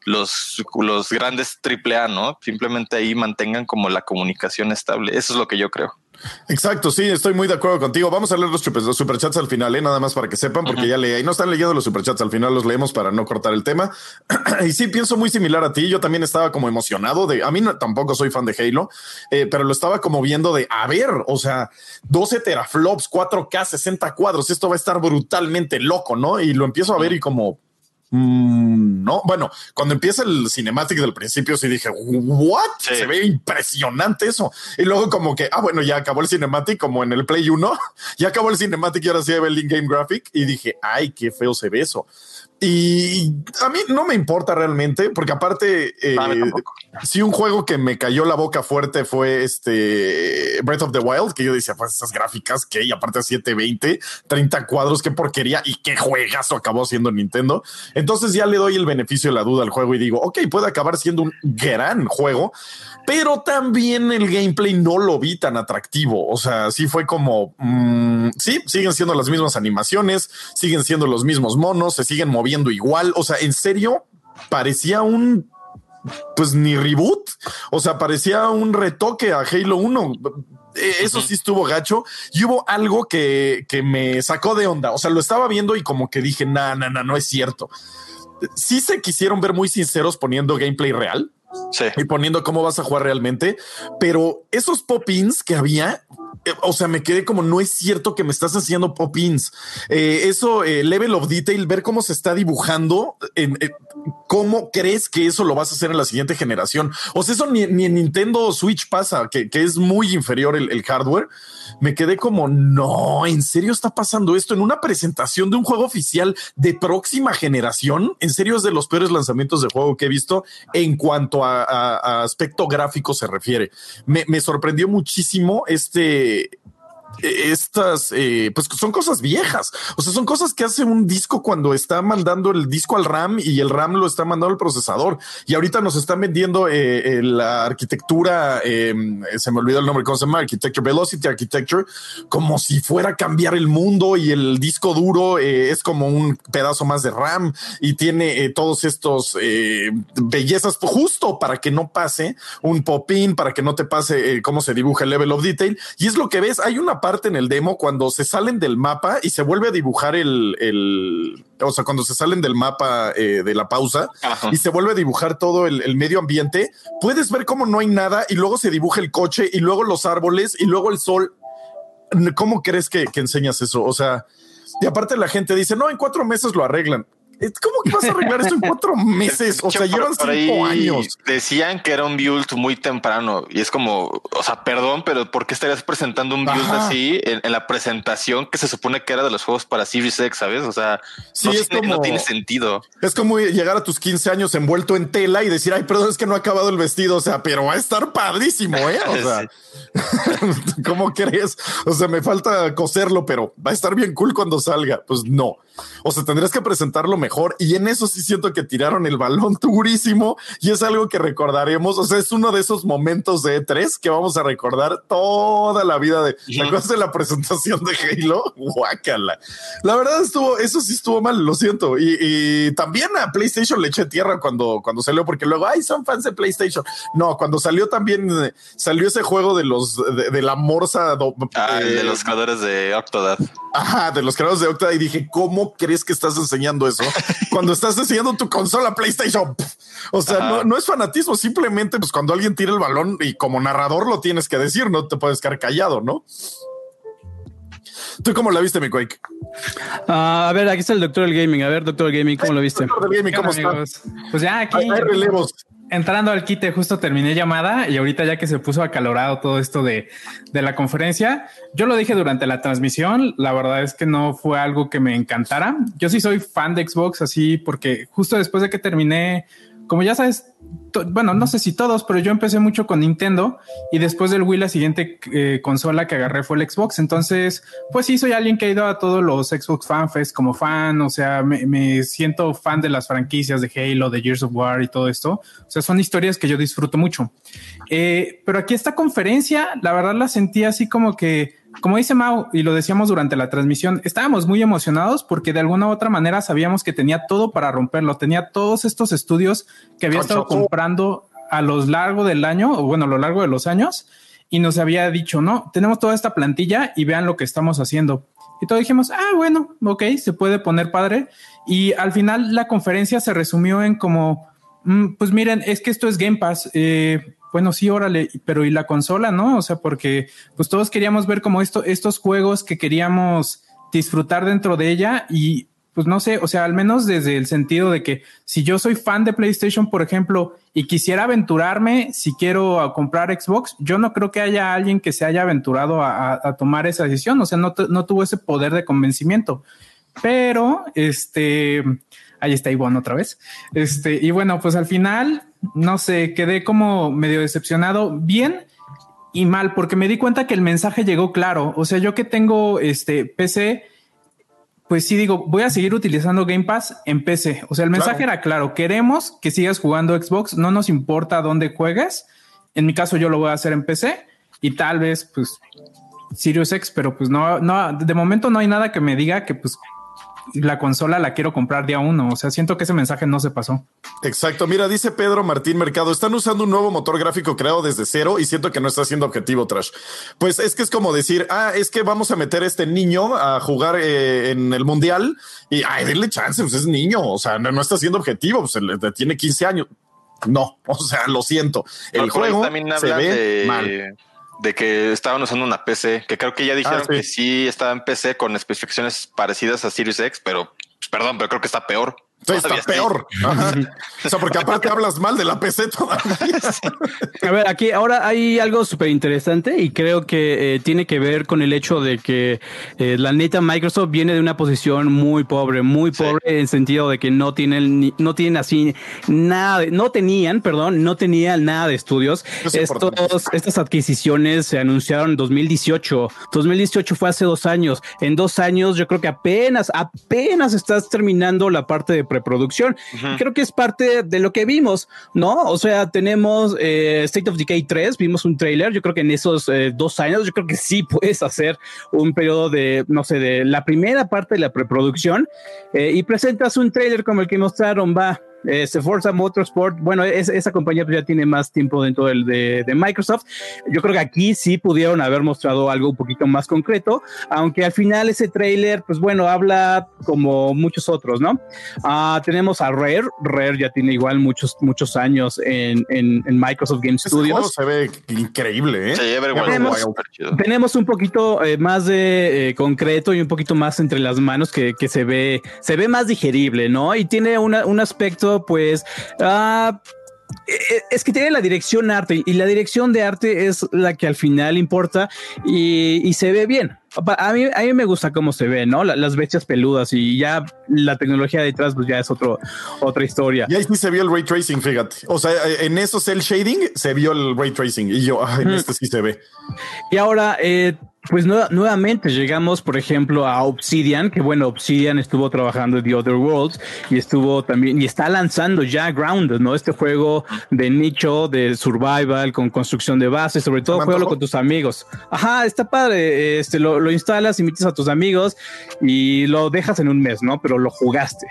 los, los grandes AAA, ¿no? Simplemente ahí mantengan como la comunicación estable. Eso es lo que yo creo. Exacto, sí, estoy muy de acuerdo contigo. Vamos a leer los, superchats al final, ¿eh? nada más para que sepan, porque ya leí. No están leyendo los superchats, al final los leemos para no cortar el tema. y sí, pienso muy similar a ti. Yo también estaba como emocionado de. A mí no, tampoco soy fan de Halo, eh, pero lo estaba como viendo de a ver, o sea, 12 teraflops, 4K, 60 cuadros. Esto va a estar brutalmente loco, no? Y lo empiezo a ver y como Mm, no, bueno, cuando empieza el cinematic del principio, sí dije, ¿what? Se ve impresionante eso. Y luego, como que, ah, bueno, ya acabó el cinematic, como en el Play 1, ya acabó el cinematic y ahora sí ve el in-game graphic. Y dije, ay, qué feo se ve eso. Y a mí no me importa realmente, porque aparte, eh, si un juego que me cayó la boca fuerte fue este Breath of the Wild, que yo decía, pues esas gráficas que, y aparte 720, 30 cuadros, qué porquería y qué juegazo acabó siendo Nintendo. Entonces ya le doy el beneficio de la duda al juego y digo, ok, puede acabar siendo un gran juego, pero también el gameplay no lo vi tan atractivo. O sea, sí fue como, mm, sí, siguen siendo las mismas animaciones, siguen siendo los mismos monos, se siguen moviendo igual. O sea, en serio, parecía un pues ni reboot. O sea, parecía un retoque a Halo 1. E, eso sí estuvo gacho y hubo algo que, que, me sacó de onda. O sea, lo estaba viendo y como que dije, no, no, no, no es cierto. Sí se quisieron ver muy sinceros poniendo gameplay real. Y poniendo cómo vas a jugar realmente, pero esos pop-ins que había o sea, me quedé como, no es cierto que me estás haciendo pop-ins. Eh, eso, eh, level of detail, ver cómo se está dibujando, en, cómo crees que eso lo vas a hacer en la siguiente generación. O sea, eso ni, en Nintendo Switch pasa, que, es muy inferior el, hardware. Me quedé como, no, ¿en serio está pasando esto en una presentación de un juego oficial de próxima generación? En serio es de los peores lanzamientos de juego que he visto en cuanto a, aspecto gráfico se refiere. Me, me sorprendió muchísimo este it estas, eh, pues son cosas viejas. O sea, son cosas que hace un disco cuando está mandando el disco al RAM y el RAM lo está mandando al procesador. Y ahorita nos están vendiendo eh, eh, la arquitectura, em, se me olvidó el nombre, ¿cómo se llama? Architecture, Velocity Architecture, como si fuera a cambiar el mundo y el disco duro es como un pedazo más de RAM y tiene todos estos bellezas justo para que no pase un pop-in, para que no te pase cómo se dibuja el level of detail. Y es lo que ves. Hay una parte en el demo cuando se salen del mapa y se vuelve a dibujar el, el o sea, cuando se salen del mapa eh, de la pausa y se vuelve a dibujar todo el, medio ambiente, puedes ver cómo no hay nada y luego se dibuja el coche y luego los árboles y luego el sol. ¿Cómo crees que, que enseñas eso? O sea, y aparte la gente dice, no, en cuatro meses lo arreglan. ¿Cómo que vas a arreglar esto en cuatro meses? O sea, llevan cinco años. Decían que era un build muy temprano y es como, o sea, perdón, pero ¿por qué estarías presentando un build así en, la presentación que se supone que era de los juegos para Series X, sabes? O sea, sí, no, es tiene, como, no tiene sentido. Es como llegar a tus 15 años envuelto en tela y decir, ay, perdón, es que no ha acabado el vestido. O sea, pero va a estar padrísimo, ¿eh? O sea, ¿cómo crees? O sea, me falta coserlo, pero va a estar bien cool cuando salga. Pues no. O sea, tendrías que presentarlo mejor. Y en eso sí siento que tiraron el balón durísimo y es algo que recordaremos. O sea, es uno de esos momentos de E3 que vamos a recordar toda la vida de, de la presentación de Halo? Guácala. La verdad estuvo, eso sí estuvo mal, lo siento. Y, también a PlayStation le eché tierra cuando, cuando salió, porque luego, ay, son fans de PlayStation. No, cuando salió también, salió ese juego de los, de, la morsa. Ah, de los creadores de Octodad. Ajá, de los creadores de Octodad. Y dije, ¿cómo crees que estás enseñando eso? cuando estás enseñando tu consola PlayStation. O sea, no, es fanatismo, simplemente pues cuando alguien tira el balón y como narrador lo tienes que decir, no te puedes quedar callado, ¿no? ¿Tú cómo la viste, mi Quake? Ah, a ver, aquí está el doctor del gaming. A ver, doctor del gaming, ¿cómo lo viste? Doctor del gaming, ¿cómo está? Pues ya aquí. Hay relevos entrando al quite, justo terminé llamada y ahorita ya que se puso acalorado todo esto de, de, la conferencia, yo lo dije durante la transmisión, la verdad es que no fue algo que me encantara. Yo sí soy fan de Xbox, así porque justo después de que terminé como ya sabes, bueno, no sé si todos, pero yo empecé mucho con Nintendo y después del Wii la siguiente eh, consola que agarré fue el Xbox. Entonces, pues sí, soy alguien que ha ido a todos los Xbox FanFest como fan, o sea, me, siento fan de las franquicias de Halo, de Gears of War y todo esto. O sea, son historias que yo disfruto mucho. Eh, pero aquí esta conferencia, la verdad la sentí así como que como dice Mau, y lo decíamos durante la transmisión, estábamos muy emocionados porque de alguna u otra manera sabíamos que tenía todo para romperlo, tenía todos estos estudios que había estado comprando a lo largo del año, o bueno, a lo largo de los años, y nos había dicho, no, tenemos toda esta plantilla y vean lo que estamos haciendo. Y todos dijimos, ah, bueno, ok, se puede poner padre. Y al final la conferencia se resumió en como, mm, pues miren, es que esto es Game Pass. Eh, bueno, sí, órale, pero y la consola, ¿no? O sea, porque pues todos queríamos ver como esto, estos juegos que queríamos disfrutar dentro de ella y pues no sé, o sea, al menos desde el sentido de que si yo soy fan de PlayStation, por ejemplo, y quisiera aventurarme, si quiero comprar Xbox, yo no creo que haya alguien que se haya aventurado a, tomar esa decisión, o sea, no, no, tuvo ese poder de convencimiento. Pero, este, ahí está Ivonne otra vez. Este, y bueno, pues al final, no sé, quedé como medio decepcionado, bien y mal, porque me di cuenta que el mensaje llegó claro. O sea, yo que tengo este PC, pues sí digo, voy a seguir utilizando Game Pass en PC. O sea, el mensaje era claro, queremos que sigas jugando Xbox, no nos importa dónde juegues. En mi caso yo lo voy a hacer en PC y tal vez pues Sirius X, pero pues no, no, de momento no hay nada que me diga que pues la consola la quiero comprar día uno. O sea, siento que ese mensaje no se pasó. Exacto. Mira, dice Pedro Martín Mercado, están usando un nuevo motor gráfico creado desde cero y siento que no está siendo objetivo, Trash. Pues es que es como decir, ah, es que vamos a meter a este niño a jugar eh, en el mundial y ay, denle chance, pues es niño. O sea, no, está siendo objetivo, pues tiene 15 años. No, o sea, lo siento. El juego se ve mal de que estaban usando una PC, que creo que ya dijeron ah, que sí estaba en PC con especificaciones parecidas a Series X, pero pues, perdón, pero creo que está peor. Está peor. o sea, porque aparte hablas mal de la PC todavía. A ver, aquí ahora hay algo súper interesante y creo que eh, tiene que ver con el hecho de que eh, la neta Microsoft viene de una posición muy pobre, muy pobre en sentido de que no tienen, no tienen así nada, no tenían, perdón, no tenían nada de estudios. Estos, estas adquisiciones se anunciaron en 2018. 2018 fue hace dos años. En dos años yo creo que apenas, apenas estás terminando la parte de preproducción. Creo que es parte de lo que vimos, ¿no? O sea, tenemos eh, State of Decay 3, vimos un trailer, yo creo que en esos eh, dos años, yo creo que sí puedes hacer un periodo de, no sé, de la primera parte de la preproducción eh, y presentas un trailer como el que mostraron, va, eh, Forza Motorsport, bueno, esa compañía pues ya tiene más tiempo dentro del de, Microsoft. Yo creo que aquí sí pudieron haber mostrado algo un poquito más concreto, aunque al final ese trailer, pues bueno, habla como muchos otros, ¿no? Ah, tenemos a Rare, Rare ya tiene igual muchos, muchos años en, Microsoft Game Studios. se ve increíble, ¿eh? tenemos, un poquito eh, más de eh, concreto y un poquito más entre las manos que, se ve, se ve más digerible, ¿no? Y tiene un aspecto pues ah, e, e, es que tiene la dirección arte y la dirección de arte es la que al final importa y, se ve bien. A mí, a mí me gusta cómo se ve, ¿no? las bestias peludas y ya la tecnología detrás, pues ya es otro, otra historia. Y ahí sí se vio el ray tracing, fíjate. O sea, en esos el shading se vio el ray tracing y yo, en este sí se ve. Y ahora, eh, pues nuevamente llegamos, por ejemplo, a Obsidian, que bueno, Obsidian estuvo trabajando en The Other Worlds y estuvo también y está lanzando ya Grounded, ¿no? Este juego de nicho, de survival, con construcción de bases, sobre todo juego con tus amigos. Ajá, está padre. Este lo, lo instalas, invitas a tus amigos y lo dejas en un mes, ¿no? Pero lo jugaste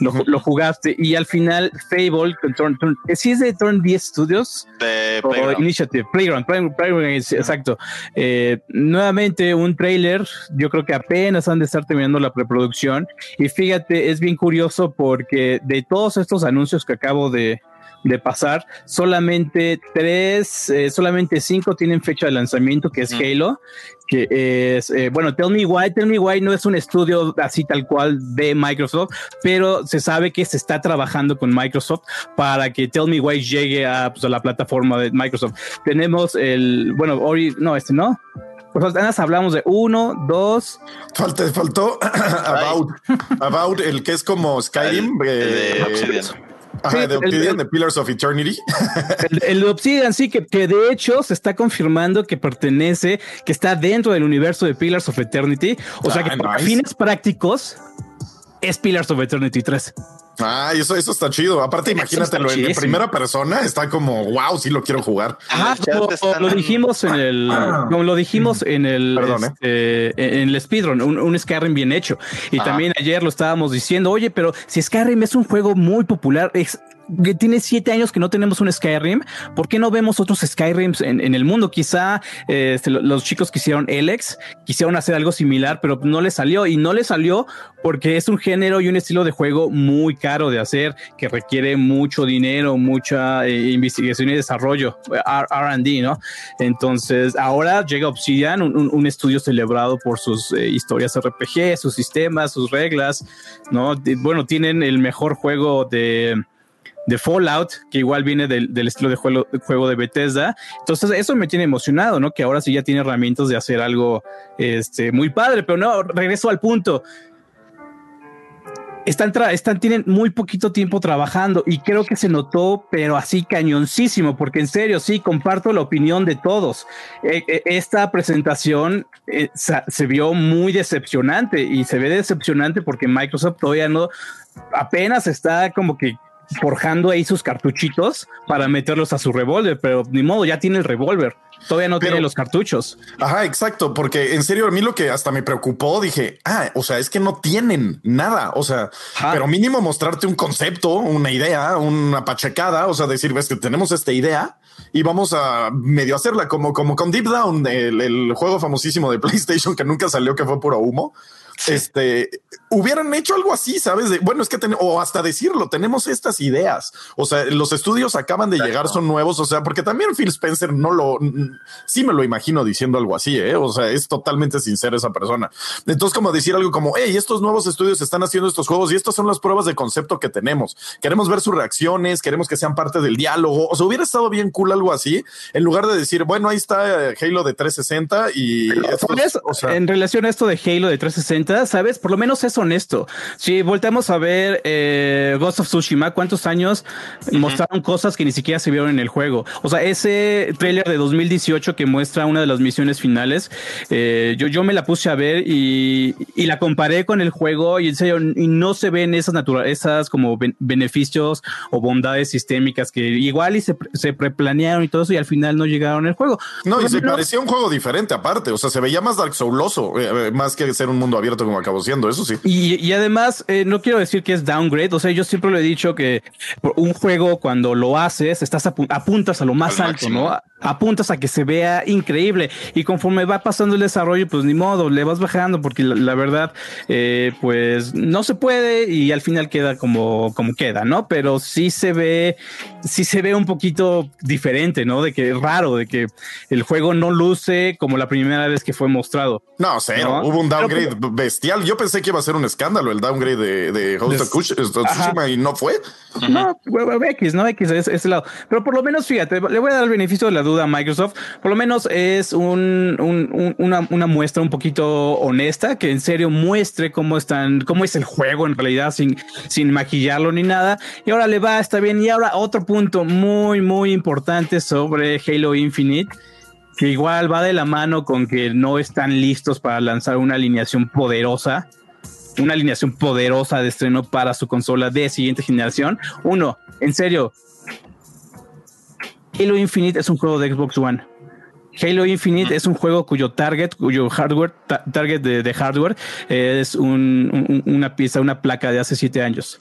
lo, jugaste y al final Fable, Turn, Turn, ¿sí es de Turn 10 Studios? De Initiative, Playground, exacto. Eh, nuevamente un trailer, yo creo que apenas han de estar terminando la preproducción y fíjate, es bien curioso porque de todos estos anuncios que acabo de, de pasar. Solamente tres, eh, solamente cinco tienen fecha de lanzamiento, que es Halo, que es, eh, bueno, Tell Me Why, Tell Me Why no es un estudio así tal cual de Microsoft, pero se sabe que se está trabajando con Microsoft para que Tell Me Why llegue a, pues, a la plataforma de Microsoft. Tenemos el, bueno, hoy, no, este no. Pues apenas hablamos de uno, dos. Falta, faltó About, About, el que es como Skyrim. de eh, Ajá, de Obsidian, de Pillars of Eternity. El, de Obsidian, sí, que, que, de hecho se está confirmando que pertenece, que está dentro del universo de Pillars of Eternity. O sea que ah, por fines prácticos es Pillars of Eternity 3. Ah, eso, eso está chido. Aparte, imagínatelo en primera persona, está como wow, sí lo quiero jugar. Ah, lo dijimos en el, como lo dijimos en el, ¿eh? este, en el speedrun, un, un, Skyrim bien hecho. Y también ayer lo estábamos diciendo, oye, pero si Skyrim es un juego muy popular, es tiene siete años que no tenemos un Skyrim. ¿Por qué no vemos otros Skyrims en, el mundo? Quizá este, los chicos que hicieron Elex quisieron hacer algo similar, pero no les salió y no les salió porque es un género y un estilo de juego muy caro de hacer que requiere mucho dinero, mucha eh, investigación y desarrollo, RD, ¿no? Entonces, ahora llega Obsidian, un, estudio celebrado por sus eh, historias RPG, sus sistemas, sus reglas, ¿no? bueno, tienen el mejor juego de de Fallout, que igual viene del, estilo de juego, de juego, de Bethesda. Entonces, eso me tiene emocionado, ¿no? Que ahora sí ya tiene herramientas de hacer algo este, muy padre, pero no, regreso al punto están, están, tienen muy poquito tiempo trabajando y creo que se notó, pero así cañoncísimo, porque en serio, sí, comparto la opinión de todos. E, e, esta presentación eh, se vio muy decepcionante y se ve decepcionante porque Microsoft todavía no, apenas está como que forjando ahí sus cartuchitos para meterlos a su revólver, pero ni modo, ya tiene el revólver. Todavía no tiene los cartuchos. Ajá, exacto, porque en serio a mí lo que hasta me preocupó, dije, ah, o sea, es que no tienen nada, o sea, pero mínimo mostrarte un concepto, una idea, una pachecada, o sea, decir, ves que tenemos esta idea y vamos a medio hacerla como, como con Deep Down, el, el juego famosísimo de PlayStation que nunca salió, que fue puro humo este, hubieran hecho algo así, ¿sabes? bueno, es que o hasta decirlo, tenemos estas ideas. O sea, los estudios acaban de llegar, son nuevos, o sea, porque también Phil Spencer no lo, sí me lo imagino diciendo algo así, ¿eh? O sea, es totalmente sincero esa persona. Entonces, como decir algo como, hey, estos nuevos estudios están haciendo estos juegos y estas son las pruebas de concepto que tenemos. Queremos ver sus reacciones, queremos que sean parte del diálogo. O sea, hubiera estado bien cool algo así, en lugar de decir, bueno, ahí está Halo de 360 y... o sea, en relación a esto de Halo de 360, ¿sabes? Por lo menos es honesto. Si volteamos a ver eh, Ghost of Tsushima, ¿cuántos años mostraron cosas que ni siquiera se vieron en el juego? O sea, ese trailer de 2018 que muestra una de las misiones finales, eh, yo, yo me la puse a ver y, la comparé con el juego y en serio, y no se ven esas esas como beneficios o bondades sistémicas que igual y se, se preplanearon y todo eso y al final no llegaron al juego. No, y se parecía un juego diferente aparte, o sea, se veía más Dark Souloso, eh, más que ser un mundo abierto como acabó siendo, eso sí. Y, además, eh, no quiero decir que es downgrade, o sea, yo siempre lo he dicho que un juego cuando lo haces, estás apuntas a lo más alto, ¿no? Apuntas a que se vea increíble y conforme va pasando el desarrollo, pues ni modo, le vas bajando porque la, verdad, eh, pues no se puede y al final queda como, como queda, ¿no? Pero sí se ve, sí se ve un poquito diferente, ¿no? De que es raro, de que el juego no luce como la primera vez que fue mostrado. No, cero, hubo un downgrade bestial. Yo pensé que iba a ser un escándalo el downgrade de, de Host of Tsushima y no fue. No, X, no X, es ese lado. Pero por lo menos, fíjate, le voy a dar el beneficio de la duda a Microsoft. Por lo menos es un, una, una, muestra un poquito honesta, que en serio muestre cómo están, cómo es el juego en realidad, sin, sin maquillarlo ni nada. Y ahora le va, está bien. Y ahora otro punto muy, muy importante sobre Halo Infinite que igual va de la mano con que no están listos para lanzar una alineación poderosa, una alineación poderosa de estreno para su consola de siguiente generación. Uno, en serio, Halo Infinite es un juego de Xbox One. Halo Infinite es un juego cuyo target, cuyo hardware, target de, hardware es una pieza, una placa de hace siete años.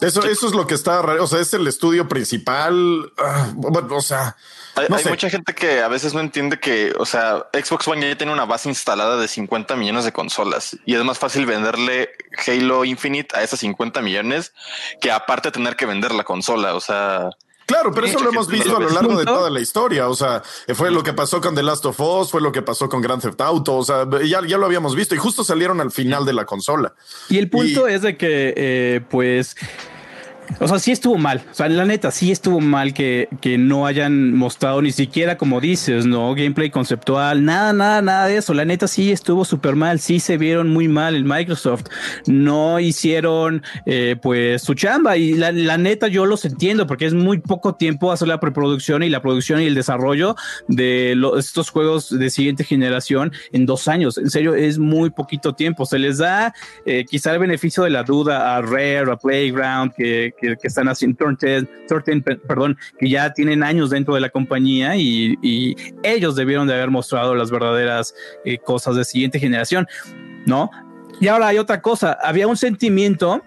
Eso, eso es lo que está, o sea, es el estudio principal. Ah, bueno, o sea, hay, mucha gente que a veces no entiende que, o sea, Xbox One ya tiene una base instalada de 50 millones de consolas y es más fácil venderle Halo Infinite a esas 50 millones que aparte tener que vender la consola. O sea, Claro, pero eso lo hemos visto a lo largo de toda la historia. O sea, fue lo que pasó con The Last of Us, fue lo que pasó con Grand Theft Auto. O sea, ya, ya lo habíamos visto y justo salieron al final de la consola. Y el punto es de que, eh, pues, o sea, sí estuvo mal. O sea, la neta, sí estuvo mal que, que no hayan mostrado ni siquiera, como dices, ¿no? Gameplay conceptual, nada, nada, nada de eso. La neta, sí estuvo súper mal. Sí se vieron muy mal en Microsoft. No hicieron, eh, pues, su chamba. Y la, neta, yo los entiendo porque es muy poco tiempo hacer la preproducción y la producción y el desarrollo de estos juegos de siguiente generación en dos años. En serio, es muy poquito tiempo. Se les da eh, quizá el beneficio de la duda a Rare, a Playground, que que, están haciendo, perdón, que ya tienen años dentro de la compañía y, ellos debieron de haber mostrado las verdaderas eh, cosas de siguiente generación, ¿no? Y ahora hay otra cosa, había un sentimiento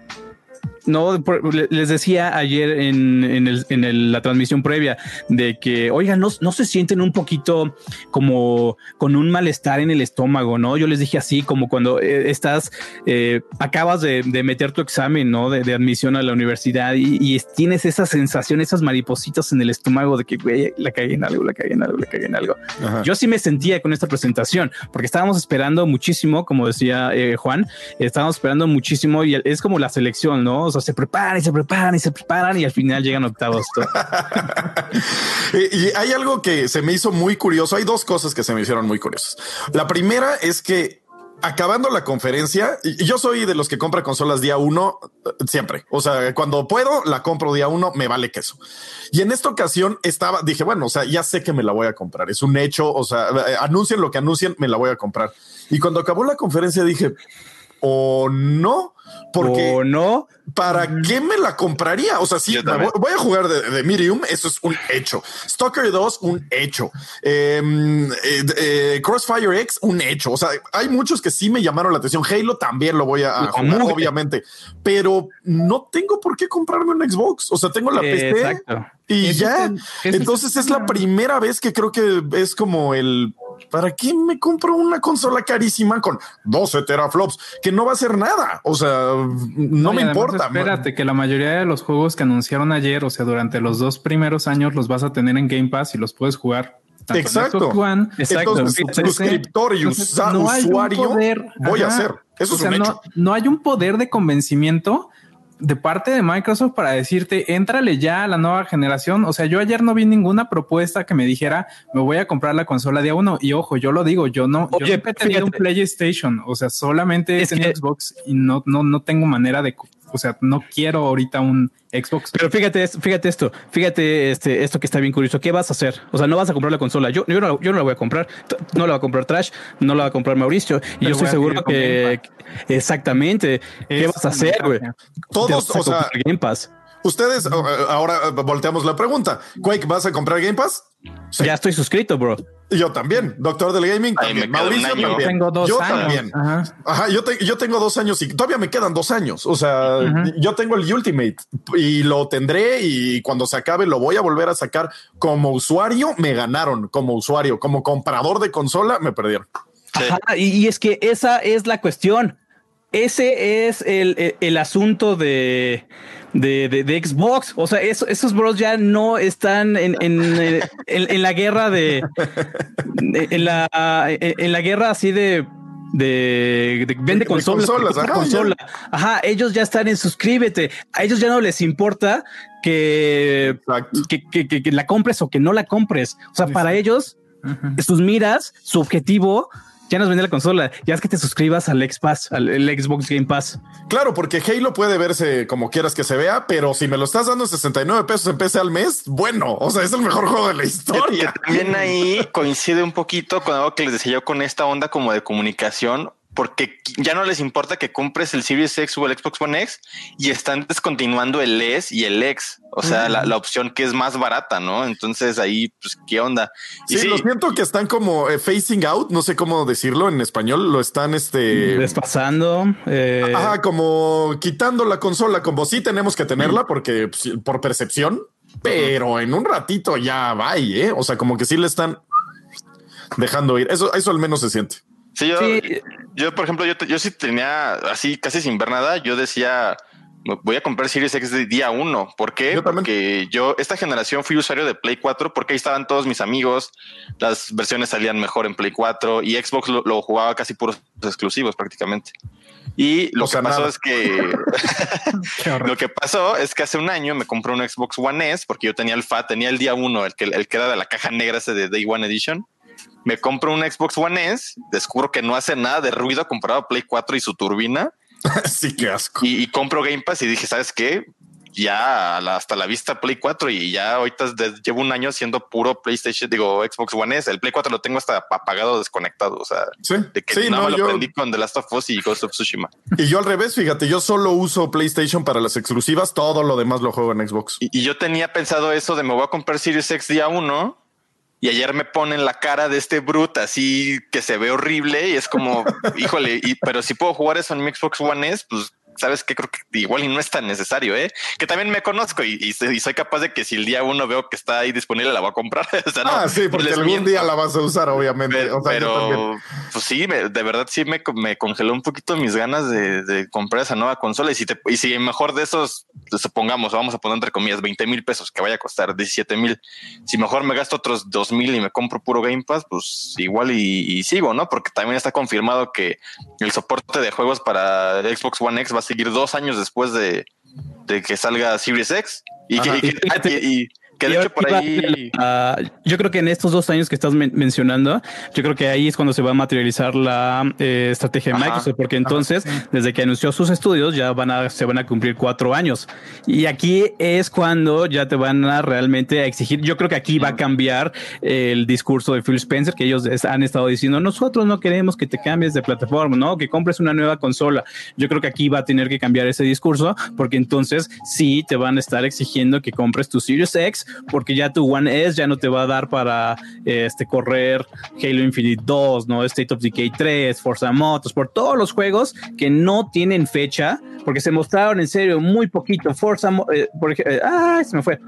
no, les decía ayer en, la transmisión previa de que, oigan, no, no se sienten un poquito como con un malestar en el estómago, ¿no? Yo les dije así, como cuando eh, estás, eh, acabas de, meter tu examen, ¿no? De, admisión a la universidad y, tienes esa sensación, esas maripositas en el estómago de que, güey, la cagué en algo, la cagué en algo, la cagué en algo. Yo sí me sentía con esta presentación, porque estábamos esperando muchísimo, como decía eh, Juan, estábamos esperando muchísimo y es como la selección, ¿no? O se preparan y se preparan y se preparan y al final llegan octavos. y hay algo que se me hizo muy curioso. Hay dos cosas que se me hicieron muy curiosas. La primera es que acabando la conferencia, yo soy de los que compra consolas día uno siempre. O sea, cuando puedo, la compro día uno, me vale queso. Y en esta ocasión estaba, dije, bueno, o sea, ya sé que me la voy a comprar. Es un hecho. O sea, anuncien lo que anuncien, me la voy a comprar. Y cuando acabó la conferencia dije, o no, porque ¿O no, ¿para qué me la compraría? O sea, sí, voy, a jugar de, de, Medium, eso es un hecho. Stalker 2, un hecho. Em, eh, eh, Crossfire X, un hecho. O sea, hay muchos que sí me llamaron la atención. Halo también lo voy a, jugar, obviamente, pero no tengo por qué comprarme un Xbox. O sea, tengo la PC y ya. Entonces es la primera vez que creo que es como el ¿para qué me compro una consola carísima con 12 teraflops que no va a hacer nada? O sea, no, me importa. Espérate, que la mayoría de los juegos que anunciaron ayer, o sea, durante los dos primeros años los vas a tener en Game Pass y los puedes jugar. Exacto. Exacto. Entonces, suscriptor y usuario voy a hacer. Eso es un hecho. no hay un poder de convencimiento de parte de Microsoft para decirte, éntrale ya a la nueva generación. O sea, yo ayer no vi ninguna propuesta que me dijera, me voy a comprar la consola día uno. Y ojo, yo lo digo, yo no, yo siempre he tenido un PlayStation. O sea, solamente es en Xbox y no, no, no tengo manera de o sea, no quiero ahorita un Xbox. Pero fíjate, fíjate esto, fíjate este, esto que está bien curioso. ¿Qué vas a hacer? O sea, no vas a comprar la consola. Yo, yo, no, yo no la voy a comprar. No la va a comprar Trash, no la va a comprar Mauricio. Y yo estoy seguro que exactamente. ¿Qué vas a hacer, güey? Todos, o sea, Game Pass. Ustedes, ahora volteamos la pregunta. Quake, ¿vas a comprar Game Pass? Ya estoy suscrito, bro. Yo también, doctor del gaming. También. Mauricio también. Tengo dos yo años. también. Ajá. yo, yo, tengo dos años y todavía me quedan dos años. O sea, yo tengo el Ultimate y lo tendré y cuando se acabe lo voy a volver a sacar. Como usuario me ganaron, como usuario, como comprador de consola me perdieron. y, es que esa es la cuestión. Ese es el, el asunto de de, de, Xbox. O sea, esos bros ya no están en, en, en, la guerra de, en la, en la guerra así de de, vende consolas, consola. Ajá, ellos ya están en suscríbete. A ellos ya no les importa que, que, que, la compres o que no la compres. O sea, para ellos, sus miras, su objetivo ya nos vende la consola. Ya es que te suscribas al X al Xbox Game Pass. Claro, porque Halo puede verse como quieras que se vea, pero si me lo estás dando 69 pesos en PC al mes, bueno, o sea, es el mejor juego de la historia. También ahí coincide un poquito con algo que les decía yo con esta onda como de comunicación porque ya no les importa que compres el Series X o el Xbox One X y están descontinuando el S y el X, o sea, la, opción que es más barata, ¿no? Entonces ahí, pues, ¿qué onda? sí, lo siento que están como eh, facing out, no sé cómo decirlo en español, lo están este despasando. Eh... Ajá, como quitando la consola, como sí tenemos que tenerla porque pues, por percepción, pero en un ratito ya va, ¿eh? O sea, como que sí le están dejando ir. Eso, eso al menos se siente. Sí, yo, yo por ejemplo, yo, yo sí tenía así casi sin ver nada, yo decía, voy a comprar Series X de día uno. ¿Por qué? porque yo esta generación fui usuario de Play 4 porque ahí estaban todos mis amigos, las versiones salían mejor en Play 4 y Xbox lo, jugaba casi puros exclusivos prácticamente. Y lo que pasó es que lo que pasó es que hace un año me compré un Xbox One S porque yo tenía el FAT, tenía el día uno, el que, el que era de la caja negra ese de Day One Edition me compro un Xbox One S, descubro que no hace nada de ruido comparado a Play 4 y su turbina. sí, qué asco. Y, compro Game Pass y dije, ¿sabes qué? Ya hasta la vista Play 4 y ya ahorita llevo un año siendo puro PlayStation, digo Xbox One S. El Play 4 lo tengo hasta apagado, desconectado. O sea, de que no, me lo prendí con The Last of Us y Ghost of Tsushima. Y yo al revés, fíjate, yo solo uso PlayStation para las exclusivas, todo lo demás lo juego en Xbox. Y, y yo tenía pensado eso de me voy a comprar Series X día 1 y ayer me ponen la cara de este brute así que se ve horrible y es como, híjole, y, pero si puedo jugar eso en mi Xbox One S, pues sabes que creo que igual y no es tan necesario, ¿eh? Que también me conozco y, soy capaz de que si el día uno veo que está ahí disponible, la voy a comprar. ah, sí, porque algún día la vas a usar, obviamente. Pero, pues sí, de verdad sí me, me, congeló un poquito mis ganas de, comprar esa nueva consola. Y si, te, y si mejor de esos, supongamos, vamos a poner entre comillas 20 mil pesos que vaya a costar 17 mil. Si mejor me gasto otros 2 mil y me compro puro Game Pass, pues igual y, sigo, ¿no? Porque también está confirmado que el soporte de juegos para Xbox One X va a seguir dos años después de, que salga Series X. y, y, yo creo que en estos dos años que estás mencionando, yo creo que ahí es cuando se va a materializar la eh, estrategia de Microsoft, porque entonces, desde que anunció sus estudios, ya van a, se van a cumplir cuatro años. Y aquí es cuando ya te van a realmente exigir. Yo creo que aquí va a cambiar el discurso de Phil Spencer, que ellos han estado diciendo, nosotros no queremos que te cambies de plataforma, no, que compres una nueva consola. Yo creo que aquí va a tener que cambiar ese discurso, porque entonces sí te van a estar exigiendo que compres tu Series X porque ya tu One S ya no te va a dar para este, correr Halo Infinite 2, ¿no? State of Decay 3, Forza por todos los juegos que no tienen fecha, porque se mostraron en serio muy poquito. Forza, eh, por ejemplo, ah, se me fue.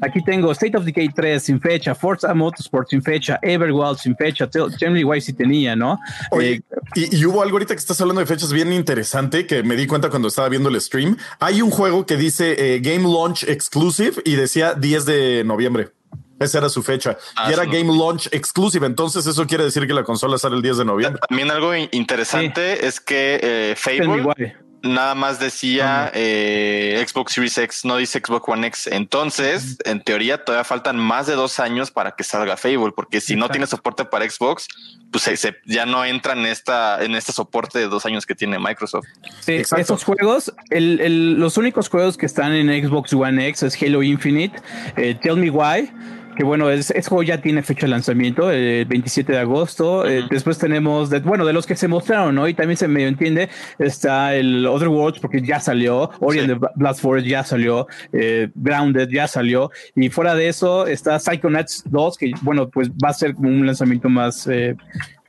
Aquí tengo State of Decay 3 sin fecha, Forza Motorsport sin fecha, Everwild sin fecha, Generally Wise sí tenía, ¿no? Oye, eh, y, hubo algo ahorita que estás hablando de fechas bien interesante que me di cuenta cuando estaba viendo el stream. Hay un juego que dice eh, Game Launch Exclusive y decía 10 de noviembre. Esa era su fecha. y ah, era Game Launch Exclusive. Entonces, eso quiere decir que la consola sale el 10 de noviembre. También algo interesante es que eh, Fable nada más decía eh, Xbox Series X, no dice Xbox One X. Entonces, en teoría, todavía faltan más de dos años para que salga Fable, porque si no tiene soporte para Xbox, pues se, ya no entra en esta en este soporte de dos años que tiene Microsoft. Sí, esos juegos, los únicos juegos que están en Xbox One X es Halo Infinite, eh, Tell Me Why que bueno, es, ese juego ya tiene fecha de lanzamiento, el 27 de agosto. Eh, después tenemos, bueno, de los que se mostraron, ¿no? Y también se medio entiende, está el Other Worlds porque ya salió, Orient the Blast Forest ya salió, eh, Grounded ya salió, y fuera de eso está Psychonauts 2, que bueno, pues va a ser un lanzamiento más... Eh,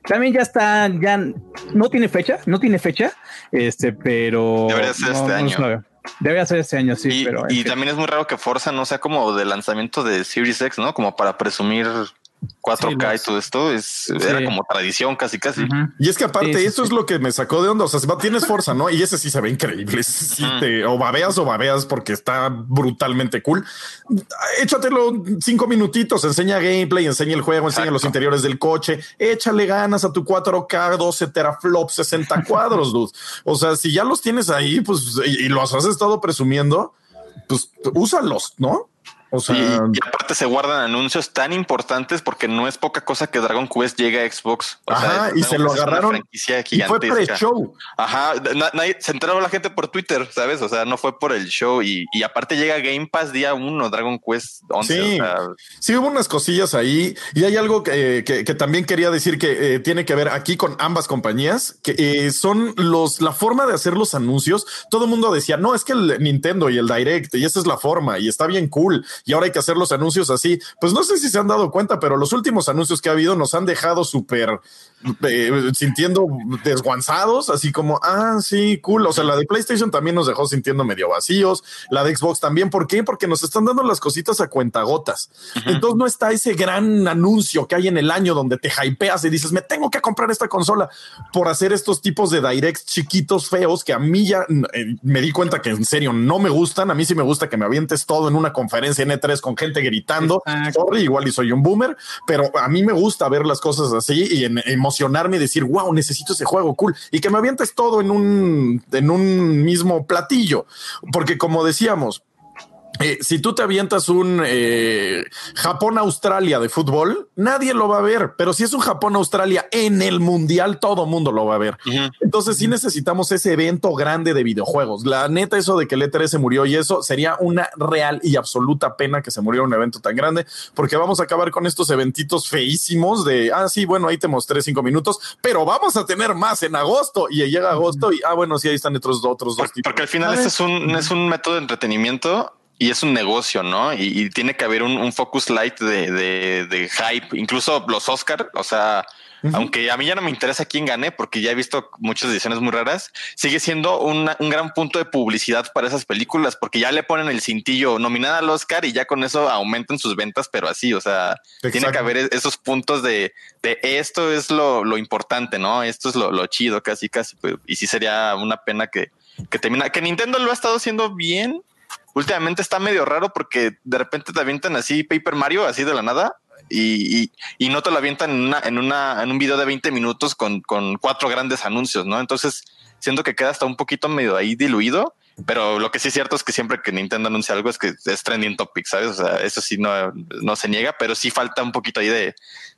también ya está, ya no tiene fecha, no tiene fecha, este, pero... Debería ser este año. Debe ser este año, sí, y, pero. Y también es muy raro que Forza no sea como de lanzamiento de Series X, ¿no? Como para presumir 4K y todo esto es era como tradición casi casi. Y es que aparte eso es lo que me sacó de onda, o sea, tienes fuerza, ¿no? Y ese sí se ve increíble. o babeas o babeas porque está brutalmente cool. Échatelo cinco minutitos, enseña gameplay, enseña el juego, enseña los interiores del coche, échale ganas a tu 4K, 12 teraflops, 60 cuadros, dude. O sea, si ya los tienes ahí, pues y los has estado presumiendo, pues úsalos, ¿no? Y, aparte se guardan anuncios tan importantes porque no es poca cosa que Dragon Quest llegue a Xbox. Ajá, y se lo agarraron. Y fue pre-show. Ajá, nadie, se enteró la gente por Twitter, ¿sabes? O sea, no fue por el show. Y, aparte llega Game Pass día uno, Dragon Quest 11. Sí, sí hubo unas cosillas ahí. Y hay algo que, también quería decir que eh, tiene que ver aquí con ambas compañías, que eh, son los, la forma de hacer los anuncios. Todo el mundo decía, no, es que el Nintendo y el Direct, y esa es la forma, y está bien cool y ahora hay que hacer los anuncios así. Pues no sé si se han dado cuenta, pero los últimos anuncios que ha habido nos han dejado súper eh, sintiendo desguanzados, así como, ah, sí, cool. O sea, la de PlayStation también nos dejó sintiendo medio vacíos, la de Xbox también. ¿Por qué? Porque nos están dando las cositas a cuentagotas. Entonces no está ese gran anuncio que hay en el año donde te hypeas y dices, me tengo que comprar esta consola por hacer estos tipos de directs chiquitos, feos, que a mí ya eh, me di cuenta que en serio no me gustan. A mí sí me gusta que me avientes todo en una conferencia en E3 con gente gritando. Sorry, igual y soy un boomer, pero a mí me gusta ver las cosas así y en, emocionarme y decir, wow, necesito ese juego cool y que me avientes todo en un, en un mismo platillo. Porque como decíamos, eh, si tú te avientas un eh, Japón-Australia de fútbol, nadie lo va a ver, pero si es un Japón-Australia en el mundial, todo mundo lo va a ver. Entonces, sí necesitamos ese evento grande de videojuegos. La neta, eso de que el E3 se murió y eso sería una real y absoluta pena que se muriera un evento tan grande, porque vamos a acabar con estos eventitos feísimos de ah, sí, bueno, ahí te mostré cinco minutos, pero vamos a tener más en agosto y llega agosto y ah, bueno, sí, ahí están otros, otros dos tipos. Porque al final, este es un, es un método de entretenimiento y es un negocio, ¿no? Y, tiene que haber un, focus light de, de, hype. Incluso los Oscar, o sea, aunque a mí ya no me interesa quién gane, porque ya he visto muchas ediciones muy raras, sigue siendo un gran punto de publicidad para esas películas, porque ya le ponen el cintillo nominada al Oscar y ya con eso aumentan sus ventas, pero así, o sea, tiene que haber esos puntos de, de esto es lo, lo, importante, ¿no? Esto es lo, lo chido, casi, casi, pues, y sí sería una pena que, que termina, que Nintendo lo ha estado haciendo bien. Últimamente está medio raro porque de repente te avientan así Paper Mario, así de la nada, y, y, no te lo avientan en, una, en, una, en un video de 20 minutos con, con cuatro grandes anuncios, ¿no? Entonces siento que queda hasta un poquito medio ahí diluido, pero lo que sí es cierto es que siempre que Nintendo anuncia algo es que es trending topic, ¿sabes? O sea, eso sí no, no se niega, pero sí falta un poquito ahí de,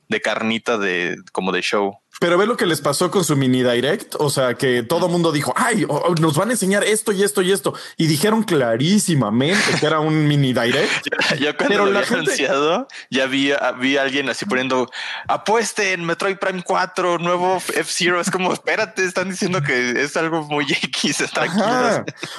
de carnita de como de show. Pero ve lo que les pasó con su mini direct. O sea, que todo el mundo dijo, ay, nos van a enseñar esto y esto y esto. Y dijeron clarísimamente que era un mini direct. Yo cuando Pero lo había anunciado, ya vi, vi a alguien así poniendo apueste en Metroid Prime 4, nuevo F-Zero. Es como, espérate, están diciendo que es algo muy X.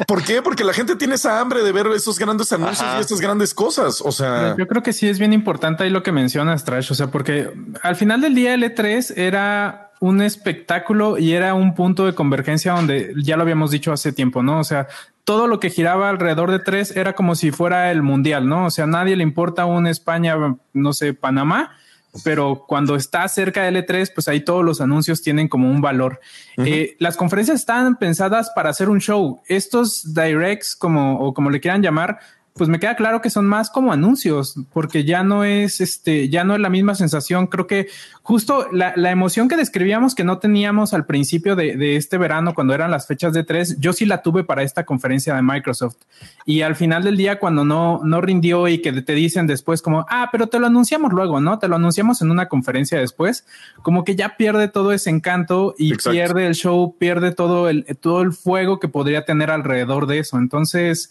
¿Por qué? Porque la gente tiene esa hambre de ver esos grandes anuncios y estas grandes cosas. O sea, yo creo que sí es bien importante ahí lo que mencionas, Trash. O sea, porque al final del día L3 era un espectáculo y era un punto de convergencia donde ya lo habíamos dicho hace tiempo, ¿no? O sea, todo lo que giraba alrededor de tres era como si fuera el mundial, ¿no? O sea, a nadie le importa un España, no sé, Panamá, pero cuando está cerca de L3, pues ahí todos los anuncios tienen como un valor. Eh, las conferencias están pensadas para hacer un show. Estos directs, como, o como le quieran llamar, pues me queda claro que son más como anuncios, porque ya no es este, ya no es la misma sensación. Creo que justo la, la emoción que describíamos que no teníamos al principio de, de, este verano, cuando eran las fechas de tres, yo sí la tuve para esta conferencia de Microsoft. Y al final del día, cuando no, no rindió y que te dicen después como, ah, pero te lo anunciamos luego, ¿no? Te lo anunciamos en una conferencia después, como que ya pierde todo ese encanto y pierde el show, pierde todo el, todo el fuego que podría tener alrededor de eso. Entonces,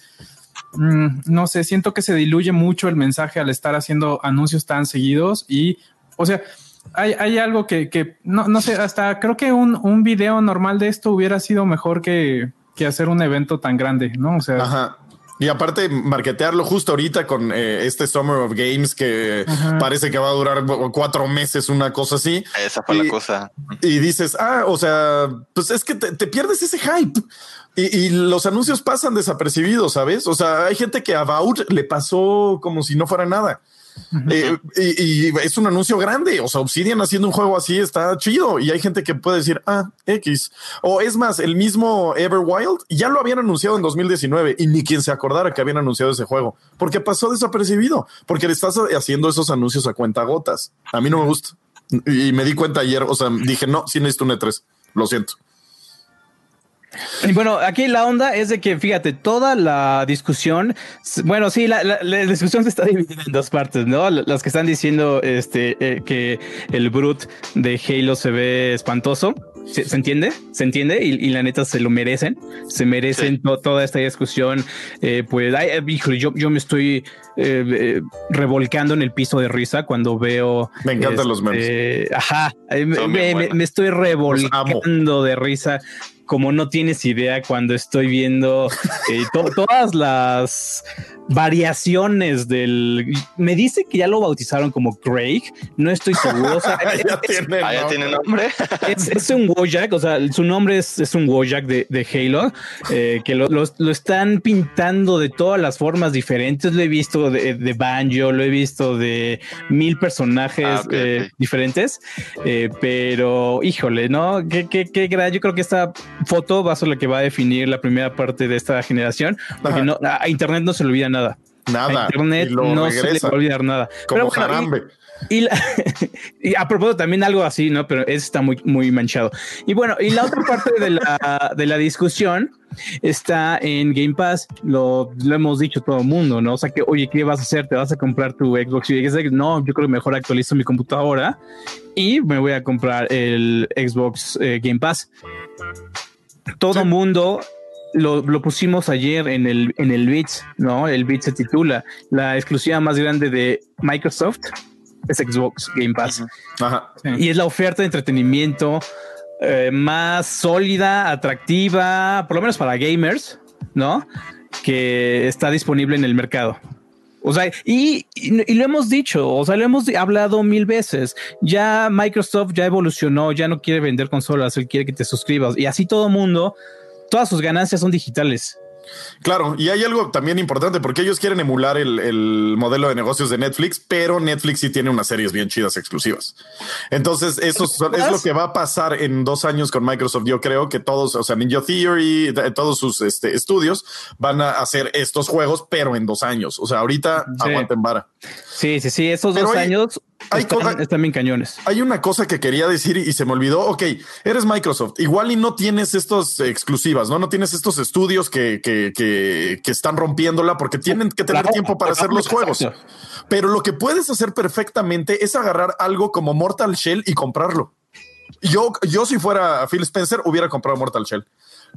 Mm, no sé, siento que se diluye mucho el mensaje al estar haciendo anuncios tan seguidos y, o sea, hay, algo que, que, no, no sé, hasta creo que un, un video normal de esto hubiera sido mejor que, que hacer un evento tan grande, ¿no? O sea, Ajá. Y aparte, marketearlo justo ahorita con eh, este Summer of Games que parece que va a durar cuatro meses, una cosa así. Esa fue la cosa. Y dices, ah, o sea, pues es que te, te pierdes ese hype. Y, los anuncios pasan desapercibidos, ¿sabes? O sea, hay gente que a Baut le pasó como si no fuera nada. Eh, y, es un anuncio grande. O sea, Obsidian haciendo un juego así está chido. Y hay gente que puede decir, ah, X. O es más, el mismo Everwild ya lo habían anunciado en 2019 y ni quien se acordara que habían anunciado ese juego porque pasó desapercibido, porque le estás haciendo esos anuncios a cuenta gotas. A mí no me gusta. Y me di cuenta ayer. O sea, dije, no, sí necesito un E3. Lo siento. Y bueno, aquí la onda es de que, fíjate, toda la discusión, bueno, sí, la, discusión se está dividida en dos partes, ¿no? Las que están diciendo este, eh, que el Brut de Halo se ve espantoso. ¿Se, entiende? ¿Se entiende? Y, la neta se lo merecen. Se merecen toda esta discusión. Eh, pues, ay, híjole, yo, yo me estoy eh, revolcando en el piso de risa cuando veo. Me encantan los memes. Este, ajá, me, me, estoy revolcando de risa como no tienes idea cuando estoy viendo eh, todas las variaciones del. Me dice que ya lo bautizaron como Craig. No estoy seguro. ya, tiene nombre. Es, un Wojak, o sea, su nombre es, es un Wojak de, de Halo, eh, que lo, lo, están pintando de todas las formas diferentes. Lo he visto de, de Banjo, lo he visto de mil personajes ah, eh, diferentes, pero híjole, ¿no? ¿Qué, qué, qué, yo creo que esta foto va a ser la que va a definir la primera parte de esta generación, porque no, a Internet no se le olvida nada. Nada. A Internet no se le va a olvidar nada. Como jarambe. Y, y, a propósito también algo así, ¿no? Pero eso está muy, muy manchado. Y bueno, y la otra parte de la, de la discusión está en Game Pass. Lo, lo, hemos dicho todo el mundo, ¿no? O sea que, oye, ¿qué vas a hacer? ¿Te vas a comprar tu Xbox? Y no, yo creo que mejor actualizo mi computadora y me voy a comprar el Xbox eh, Game Pass todo mundo lo, pusimos ayer en el, en el Beats, ¿no? El Beats se titula la exclusiva más grande de Microsoft es Xbox Game Pass. Y es la oferta de entretenimiento eh, más sólida, atractiva, por lo menos para gamers, ¿no? Que está disponible en el mercado. O sea, y, y, lo hemos dicho, o sea, lo hemos hablado mil veces. Ya Microsoft ya evolucionó, ya no quiere vender consolas, él quiere que te suscribas. Y así todo mundo, todas sus ganancias son digitales. Claro, y hay algo también importante porque ellos quieren emular el, modelo de negocios de Netflix, pero Netflix sí tiene unas series bien chidas exclusivas. Entonces, eso es, lo que va a pasar en dos años con Microsoft. Yo creo que todos, o sea, Ninja Theory, todos sus este, estudios van a hacer estos juegos, pero en dos años. O sea, ahorita aguanten vara. Sí, sí, sí, esos dos años hay están, bien cañones. Hay una cosa que quería decir y se me olvidó. Ok, eres Microsoft. Igual y no tienes estos exclusivas, no? No tienes estos estudios que, que, que, están rompiéndola porque tienen que tener tiempo para hacer los juegos. Pero lo que puedes hacer perfectamente es agarrar algo como Mortal Shell y comprarlo. Yo, yo si fuera Phil Spencer, hubiera comprado Mortal Shell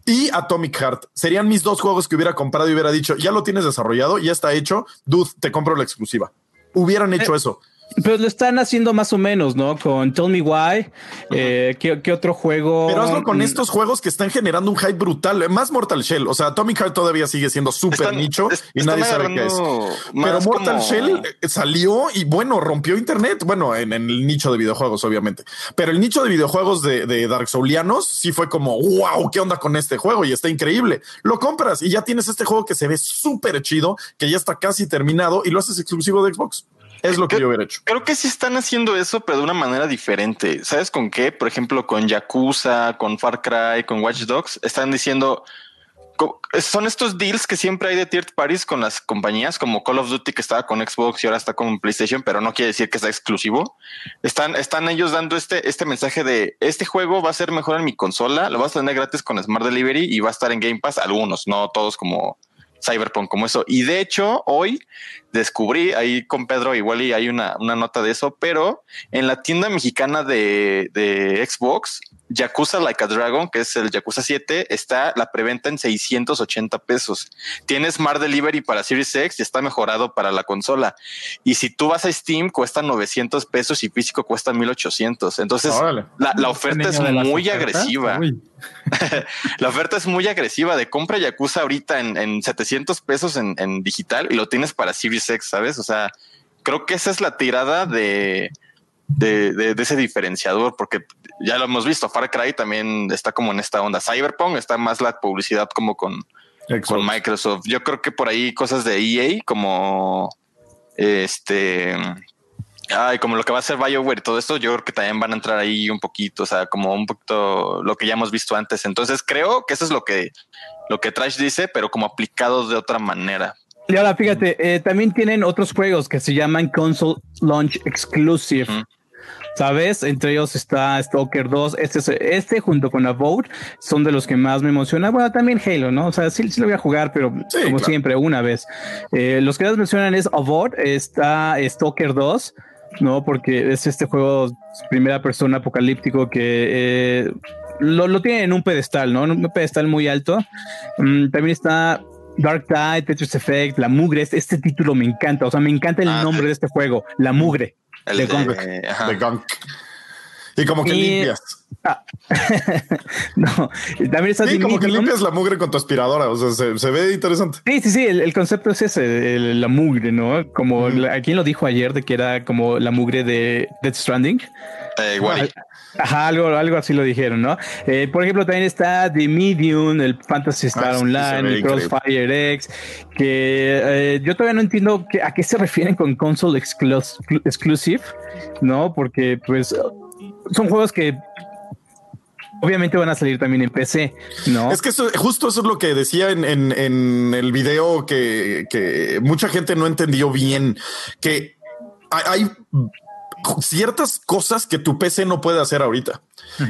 y Atomic Heart. Serían mis dos juegos que hubiera comprado y hubiera dicho, ya lo tienes desarrollado, ya está hecho, dude, te compro la exclusiva. Hubieran hecho eh, eso. Pero lo están haciendo más o menos, ¿no? Con Tell Me Why. Eh, ¿qué, otro juego? Pero hazlo con mm. estos juegos que están generando un hype brutal. Más Mortal Shell. O sea, Atomic Heart todavía sigue siendo súper nicho y nadie sabe qué es. Pero Mortal Shell eh, salió y bueno, rompió internet. Bueno, en, el nicho de videojuegos, obviamente. Pero el nicho de videojuegos de, de Dark Soulianos sí fue como, wow, ¿qué onda con este juego? Y está increíble. Lo compras y ya tienes este juego que se ve súper chido, que ya está casi terminado y lo haces exclusivo de Xbox. Es lo que yo hubiera hecho. Creo que sí están haciendo eso, pero de una manera diferente. ¿Sabes con qué? Por ejemplo, con Yakuza, con Far Cry, con Watch Dogs, están diciendo son estos deals que siempre hay de third parties con las compañías, como Call of Duty que estaba con Xbox y ahora está con PlayStation, pero no quiere decir que sea exclusivo. Están, están ellos dando este, este mensaje de este juego va a ser mejor en mi consola, lo vas a tener gratis con Smart Delivery y va a estar en Game Pass, algunos, no todos como Cyberpunk como eso. Y de hecho, hoy descubrí ahí con Pedro, igual y hay una, una nota de eso, pero en la tienda mexicana de, de Xbox Yakuza Like a Dragon, que es el Yakuza 7, está la preventa en 680 pesos. Tiene Smart Delivery para Series X y está mejorado para la consola. Y si tú vas a Steam, cuesta 900 pesos y físico cuesta 1800. Entonces, la, oferta es muy agresiva. la oferta es muy agresiva de compra Yakuza ahorita en, 700 pesos en, en digital y lo tienes para Series X, ¿sabes? O sea, creo que esa es la tirada de de, ese diferenciador, porque ya lo hemos visto, Far Cry también está como en esta onda. Cyberpunk está más la publicidad como con, con Microsoft. Yo creo que por ahí cosas de EA como este Ay, como lo que va a ser BioWare y todo esto, yo creo que también van a entrar ahí un poquito, o sea, como un poquito lo que ya hemos visto antes. Entonces creo que eso es lo que, lo que Trash dice, pero como aplicado de otra manera. Y ahora fíjate, eh, también tienen otros juegos que se llaman Console Launch Exclusive. ¿Sabes? Entre ellos está Stalker 2. Este, este junto con Avowed son de los que más me emociona. Bueno, también Halo, ¿no? O sea, sí, sí lo voy a jugar, pero como siempre, una vez. Eh, los que más mencionan es Avowed, está Stalker 2, ¿no? Porque es este juego primera persona apocalíptico que eh, lo, lo, tiene en un pedestal, ¿no? En un pedestal muy alto. Mm, también está Dark Tide, Tetris Effect, La Mugre, este, este, título me encanta, o sea, me encanta el ah, nombre de este juego, La Mugre. El de, Gunk. Y como que limpias. Ah. no, también está sí, como que limpias la mugre con tu aspiradora. O sea, se, ve interesante. Sí, sí, sí. El, concepto es ese, la mugre, ¿no? Como a quien lo dijo ayer de que era como la mugre de Death Stranding. Eh, igual. Ajá, algo, algo así lo dijeron, ¿no? Eh, por ejemplo, también está The Medium, el Fantasy Star ah, Online, el Crossfire X, que eh, yo todavía no entiendo a qué se refieren con console exclusive, ¿no? Porque pues son juegos que obviamente van a salir también en PC, ¿no? Es que justo eso es lo que decía en, en, el video que, que, mucha gente no entendió bien, que hay ciertas cosas que tu PC no puede hacer ahorita.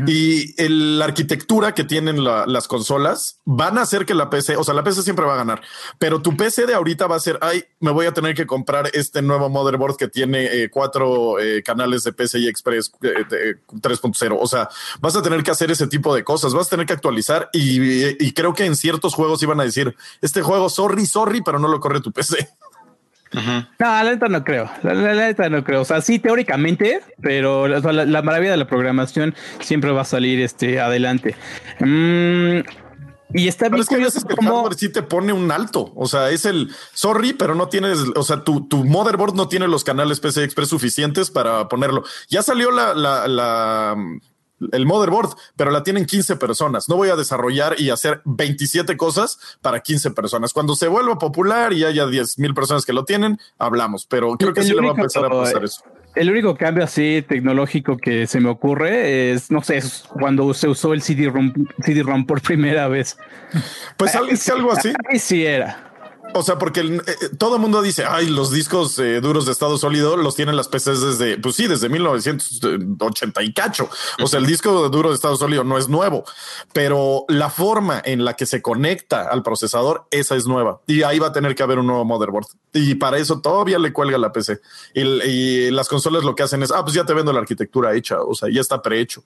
Y la arquitectura que tienen las consolas van a hacer que la PC, o sea, la PC siempre va a ganar, pero tu PC de ahorita va a ser, ay, me voy a tener que comprar este nuevo motherboard que tiene eh, cuatro eh, canales de PCI Express 3.0. Eh, o sea, vas a tener que hacer ese tipo de cosas, vas a tener que actualizar y, y creo que en ciertos juegos iban a decir, este juego, sorry, sorry, pero no lo corre tu PC. No, la neta no creo. La, neta no creo. O sea, sí, teóricamente, pero la, maravilla de la programación siempre va a salir este, adelante. Mm, Y está bien pero es que como... el sí te pone un alto. O sea, es el sorry, pero no tienes, o sea, tu, tu motherboard no tiene los canales PCI Express suficientes para ponerlo. Ya salió la, la, la el motherboard, pero la tienen 15 personas. No voy a desarrollar y hacer 27 cosas para 15 personas. Cuando se vuelva popular y haya 10 mil personas que lo tienen, hablamos, pero creo que sí le va a empezar a pasar eso. El único cambio así tecnológico que se me ocurre es, no sé, es cuando se usó el CD-ROM CD -ROM por primera vez. Pues es algo así. Ahí sí era. O sea, porque eh, eh, todo el mundo dice, ay, los discos eh, duros de estado sólido los tienen las PCs desde, pues sí, desde 1980 y cacho. O sea, el disco duro de estado sólido no es nuevo, pero la forma en la que se conecta al procesador, esa es nueva. Y ahí va a tener que haber un nuevo motherboard. Y para eso todavía le cuelga la PC. Y, las consolas lo que hacen es, ah, pues ya te vendo la arquitectura hecha, o sea, ya está prehecho.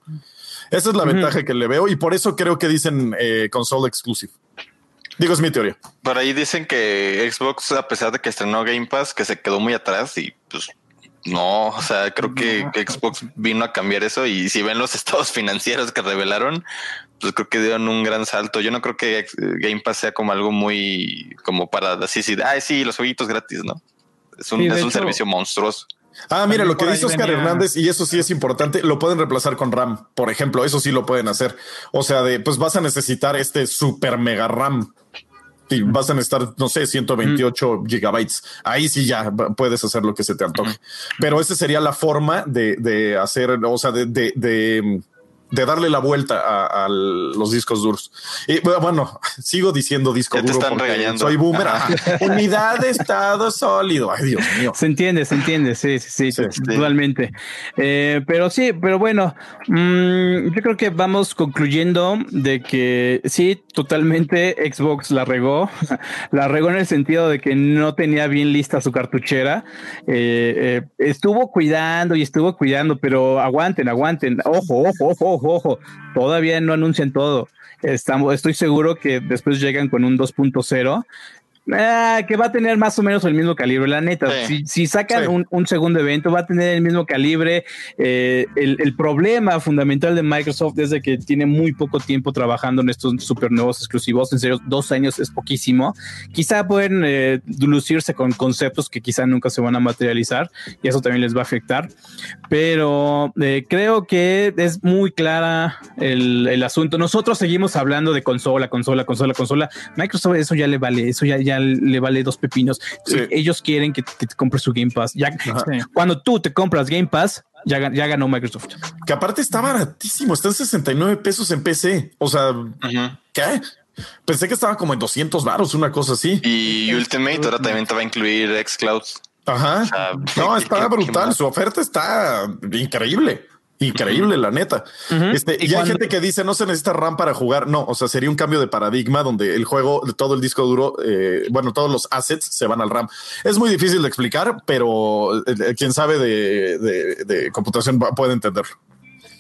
Esa es la ventaja que le veo y por eso creo que dicen console exclusive. Digo, es mi teoría. Por ahí dicen que Xbox, a pesar de que estrenó Game Pass, que se quedó muy atrás y pues no, o sea, creo que, Xbox vino a cambiar eso y si ven los estados financieros que revelaron, pues creo que dieron un gran salto. Yo no creo que Game Pass sea como algo muy como para así, sí, ah, sí, los jueguitos gratis, ¿no? Es un, es un servicio monstruoso. Ah, mira, lo que dice Oscar Hernández, y eso sí es importante, lo pueden reemplazar con RAM, por ejemplo, eso sí lo pueden hacer. O sea, de pues vas a necesitar este super mega RAM vas a necesitar, no sé, 128 gigabytes. Ahí sí ya puedes hacer lo que se te antoje. Pero esa sería la forma de, de hacer, o sea, de, de, de de darle la vuelta a, los discos duros. Y bueno, sigo diciendo disco duro porque soy boomer. Unidad de estado sólido. Ay, Dios mío. Se entiende, se entiende. Sí, sí, sí, totalmente. Eh, pero sí, pero bueno, mm, yo creo que vamos concluyendo de que sí, totalmente Xbox la regó. la regó en el sentido de que no tenía bien lista su cartuchera. Eh, eh, estuvo cuidando y estuvo cuidando, pero aguanten, aguanten. Ojo, ojo, ojo ojo, ojo, todavía no anuncian todo. Estamos, estoy seguro que después llegan con un 2.0 Ah, que va a tener más o menos el mismo calibre, la neta. Si, sacan un, segundo evento, va a tener el mismo calibre. Eh, el, problema fundamental de Microsoft es de que tiene muy poco tiempo trabajando en estos super nuevos exclusivos. En serio, dos años es poquísimo. Quizá pueden eh, lucirse con conceptos que quizá nunca se van a materializar y eso también les va a afectar. Pero eh, creo que es muy clara el, el, asunto. Nosotros seguimos hablando de consola, consola, consola, consola. Microsoft eso ya le vale, eso ya, ya le vale dos pepinos. Ellos quieren que te, compres su Game Pass. Ya, cuando tú te compras Game Pass, ya, ya, ganó Microsoft. Que aparte está baratísimo, está en 69 pesos en PC. O sea, ¿qué? Pensé que estaba como en 200 baros, una cosa así. Y Ultimate ahora también te va a incluir Xcloud. Ajá. no, está brutal. Su oferta está increíble. Increíble, la neta. Este, y, hay gente que dice no se necesita RAM para jugar. No, o sea, sería un cambio de paradigma donde el juego, todo el disco duro, eh, bueno, todos los assets se van al RAM. Es muy difícil de explicar, pero eh, quien sabe de, de computación puede entenderlo.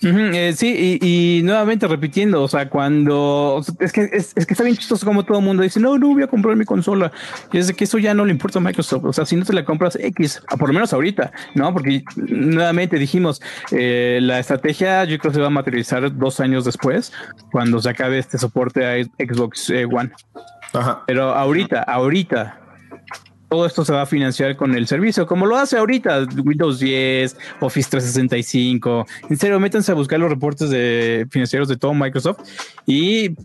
Eh, sí, y, nuevamente repitiendo, o sea, cuando es que es, que está bien chistoso como todo el mundo dice, no, no voy a comprar mi consola. Y es de que eso ya no le importa a Microsoft. O sea, si no te la compras X, por lo menos ahorita, no? Porque nuevamente dijimos, eh, la estrategia yo creo que se va a materializar dos años después, cuando se acabe este soporte a Xbox eh, One. Pero ahorita, ahorita, todo esto se va a financiar con el servicio, como lo hace ahorita Windows 10, Office 365. En serio, métanse a buscar los reportes de financieros de todo Microsoft y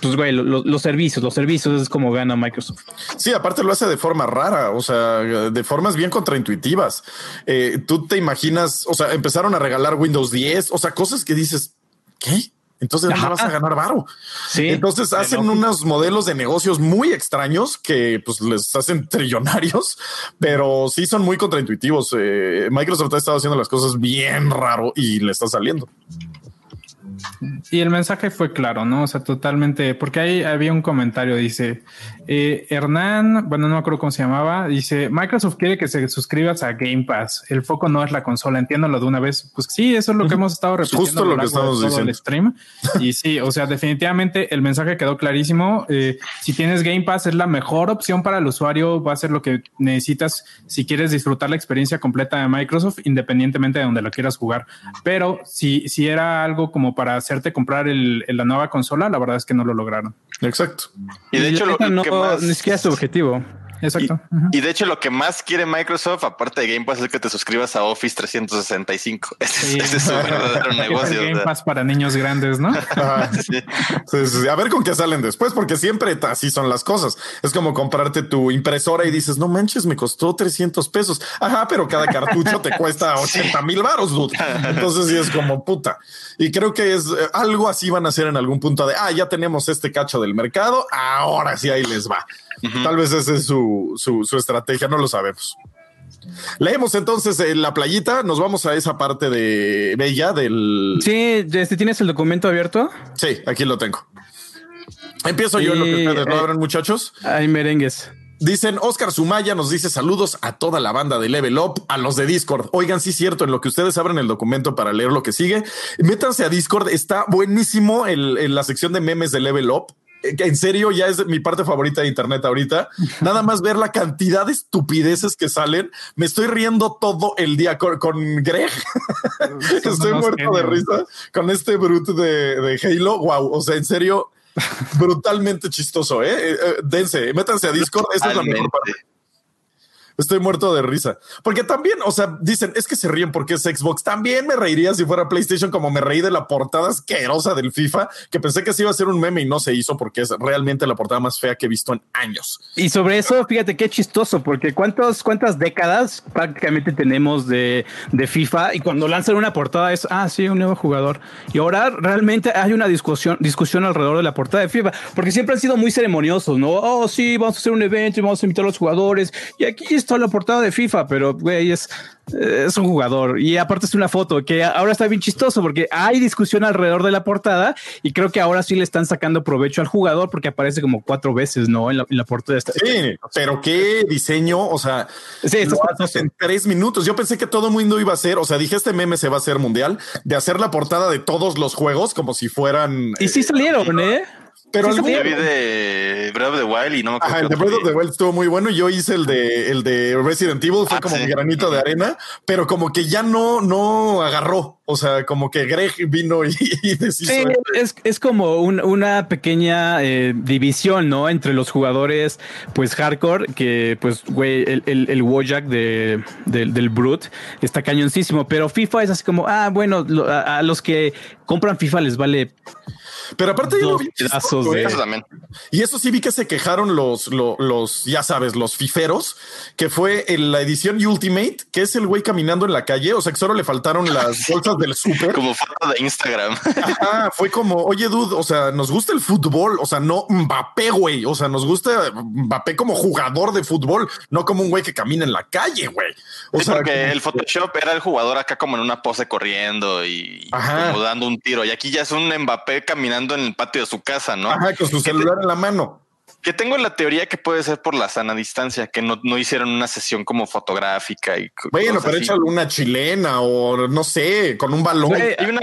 pues güey, los servicios, los servicios es como gana Microsoft. Sí, aparte lo hace de forma rara, o sea, de formas bien contraintuitivas. Eh, tú te imaginas, o sea, empezaron a regalar Windows 10, o sea, cosas que dices, ¿qué? Entonces no vas a ganar varo. Sí, Entonces hacen unos modelos de negocios muy extraños que pues les hacen trillonarios, pero sí son muy contraintuitivos. Eh, Microsoft ha estado haciendo las cosas bien raro y le está saliendo. Y el mensaje fue claro, ¿no? O sea, totalmente, porque ahí había un comentario, dice, eh, Hernán, bueno, no me acuerdo cómo se llamaba, dice, Microsoft quiere que se suscribas a Game Pass, el foco no es la consola, entiéndolo de una vez. Pues sí, eso es lo que hemos estado repitiendo. Justo lo que estamos diciendo. El stream. Y sí, o sea, definitivamente el mensaje quedó clarísimo. Eh, si tienes Game Pass, es la mejor opción para el usuario, va a ser lo que necesitas si quieres disfrutar la experiencia completa de Microsoft, independientemente de donde lo quieras jugar. Pero si, si era algo como para hacerte comprar el, la nueva consola, la verdad es que no lo lograron. Exacto. Y de hecho, lo, que más... ni siquiera es su objetivo. Exacto. Y, de hecho, lo que más quiere Microsoft, aparte de Game Pass, es que te suscribas a Office 365. Ese, es su verdadero negocio. Game Pass para niños grandes, ¿no? A ver con qué salen después, porque siempre así son las cosas. Es como comprarte tu impresora y dices, no manches, me costó 300 pesos. Ajá, pero cada cartucho te cuesta 80 mil baros, Entonces sí es como puta. Y creo que es eh, algo así van a hacer en algún punto de, ah, ya tenemos este cacho del mercado, ahora sí ahí les va. Tal vez esa es su, su, estrategia, no lo sabemos. Leemos entonces en la playita, nos vamos a esa parte de Bella del... Sí, este, ¿tienes el documento abierto? Sí, aquí lo tengo. Empiezo yo en lo que ustedes lo abren, muchachos. Hay merengues. Dicen Oscar Sumaya nos dice saludos a toda la banda de Level Up, a los de Discord. Oigan, sí, cierto, en lo que ustedes abren el documento para leer lo que sigue, métanse a Discord. Está buenísimo en la sección de memes de Level Up en serio ya es mi parte favorita de internet ahorita. Nada más ver la cantidad de estupideces que salen. Me estoy riendo todo el día con, Greg. estoy muerto de risa con este brute de, Halo. Wow. O sea, en serio, brutalmente chistoso. ¿eh? eh, eh dense, métanse a Discord. Esta es la mejor parte. Estoy muerto de risa. Porque también, o sea, dicen, es que se ríen porque es Xbox. También me reiría si fuera PlayStation, como me reí de la portada asquerosa del FIFA, que pensé que se iba a ser un meme y no se hizo porque es realmente la portada más fea que he visto en años. Y sobre eso, fíjate qué chistoso, porque cuántos, cuántas décadas prácticamente tenemos de, de FIFA y cuando lanzan una portada es, ah, sí, un nuevo jugador. Y ahora realmente hay una discusión, discusión alrededor de la portada de FIFA, porque siempre han sido muy ceremoniosos, ¿no? Oh, sí, vamos a hacer un evento y vamos a invitar a los jugadores. Y aquí está la portada de FIFA, pero güey, es, es un jugador. Y aparte es una foto que ahora está bien chistoso porque hay discusión alrededor de la portada y creo que ahora sí le están sacando provecho al jugador porque aparece como cuatro veces, ¿no? En la, portada. Esta, sí, pero qué diseño, o sea, sí, en tres minutos. Yo pensé que todo el mundo iba a hacer, o sea, dije este meme se va a hacer mundial, de hacer la portada de todos los juegos como si fueran... Y sí salieron, ¿eh? Pero el de Breath of the Wild y no me acuerdo. el de Breath of the Wild estuvo muy bueno. Yo hice el de el de Resident Evil, fue ah, como mi granito de arena, pero como que ya no, no agarró. O sea, como que Greg vino y, deshizo. Sí, es, es, como una pequeña eh, división, ¿no? Entre los jugadores, pues hardcore, que pues, güey, el, el, el Wojak de, del Brute está cañoncísimo, pero FIFA es así como, ah, bueno, a los que compran FIFA les vale pero aparte Y eso sí vi que se quejaron los, los, ya sabes, los fiferos, que fue en la edición Ultimate, que es el güey caminando en la calle. O sea, que solo le faltaron las bolsas del súper. Como foto de Instagram. fue como, oye, dude, o sea, nos gusta el fútbol, o sea, no Mbappé, güey. O sea, nos gusta Mbappé como jugador de fútbol, no como un güey que camina en la calle, güey. O sea, porque el Photoshop era el jugador acá como en una pose corriendo y como dando un tiro. Y aquí ya es un Mbappé caminando en el patio de su casa, ¿no? Ajá, con su celular en la mano. Que tengo la teoría que puede ser por la sana distancia, que no, hicieron una sesión como fotográfica y. Bueno, pero hecho una chilena o no sé, con un balón. hay una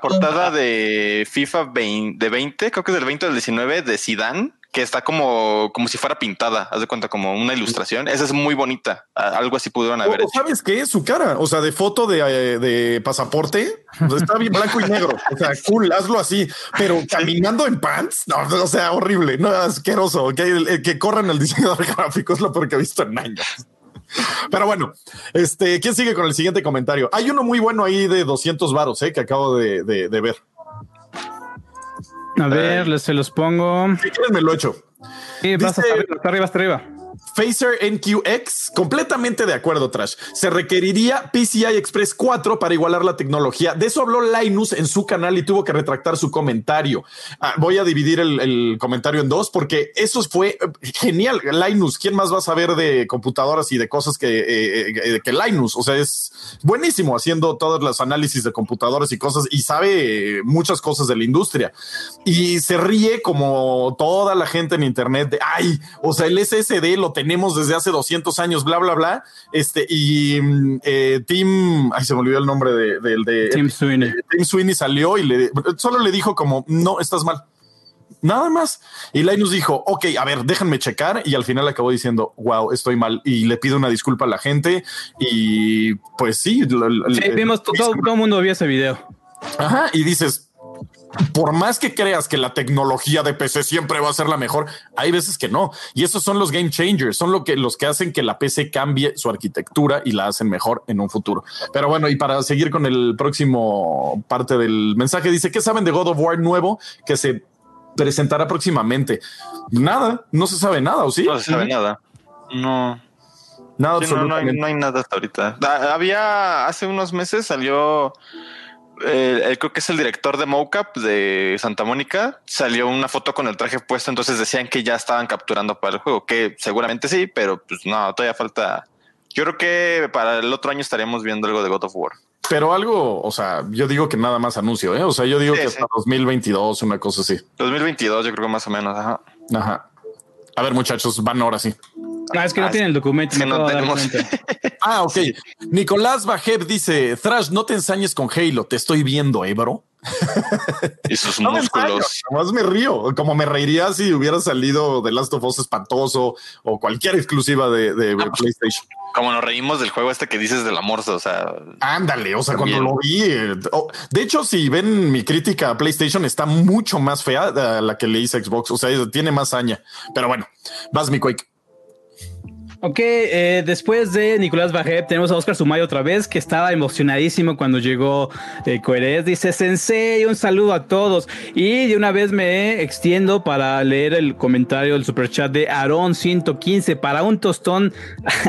portada de FIFA 20, de 20, creo que es del 20 del 19 de Sidán que está como, como si fuera pintada, haz de cuenta, como una ilustración. Esa es muy bonita. Algo así pudieron haber hecho. ¿Sabes qué? Su cara, o sea, de foto de, eh, de pasaporte, está bien blanco y negro. O sea, cool, hazlo así, pero caminando en pants, no, o sea, horrible, no, asqueroso. Que, que corran el diseñador gráfico es lo peor que he visto en años. Pero bueno, este, ¿quién sigue con el siguiente comentario? Hay uno muy bueno ahí de 200 varos, eh, que acabo de, de, de ver. A ver, se los pongo. Si quieren, me lo echo. Sí, vas hasta arriba, hasta arriba, hasta arriba. Phaser NQX, completamente de acuerdo, Trash. Se requeriría PCI Express 4 para igualar la tecnología. De eso habló Linus en su canal y tuvo que retractar su comentario. Ah, voy a dividir el, comentario en dos porque eso fue eh, genial. Linus, ¿quién más va a saber de computadoras y de cosas que, eh, eh, que Linus? O sea, es buenísimo haciendo todos los análisis de computadoras y cosas y sabe muchas cosas de la industria. Y se ríe como toda la gente en Internet de, ay, o sea, el SSD lo tenemos desde hace 200 años, bla, bla, bla. Este, y eh, Tim, ay, se me olvidó el nombre del de, Tim Sweeney. Tim Sweeney salió y le, solo le dijo como, no, estás mal. Nada más. Y Linus dijo, ok, a ver, déjenme checar. Y al final acabó diciendo, wow, estoy mal. Y le pido una disculpa a la gente. Y pues sí. sí, vimos, todo, todo el mundo vio ese video. Ajá. Y dices, por más que creas que la tecnología de PC siempre va a ser la mejor, hay veces que no. Y esos son los game changers, son lo que, los que hacen que la PC cambie su arquitectura y la hacen mejor en un futuro. Pero bueno, y para seguir con el próximo parte del mensaje, dice, ¿qué saben de God of War nuevo que se presentará próximamente? Nada, no se sabe nada, ¿o sí? No se sabe nada. No. Nada, no, hay, no, hay, nada hasta ahorita. Ah, había hace unos meses salió eh, creo que es el director de mocap de Santa Mónica, salió una foto con el traje puesto, entonces decían que ya estaban capturando para el juego, que seguramente sí, pero pues no, todavía falta. Yo creo que para el otro año estaríamos viendo algo de God of War. Pero algo, o sea, yo digo que nada más anuncio, ¿eh? O sea, yo digo que hasta 2022, una cosa así. 2022, yo creo que más o menos, ajá. Ajá. A ver, muchachos, van ahora sí. Ah, es que no ah, tienen el documento. no tenemos. ah, ok. Nicolás Bajeb dice: Thrash, no te ensañes con Halo, te estoy viendo, eh, bro. y sus músculos. Más me río, como me reiría si hubiera salido de Last of Us espantoso o cualquier exclusiva de, ah, pues, PlayStation. Como nos reímos del juego este que dices del amor, o sea. Ándale, o sea, cuando lo vi. Eh, oh, de hecho, si ven mi crítica a PlayStation, está mucho más fea a la que le hice Xbox. O sea, tiene más aña. Pero bueno, vas mi Quake. Ok, eh, después de Nicolás Bajeb tenemos a Oscar Sumay otra vez, que estaba emocionadísimo cuando llegó eh, Dice, Sensei, un saludo a todos. Y de una vez me extiendo para leer el comentario del superchat de Aaron 115 para un tostón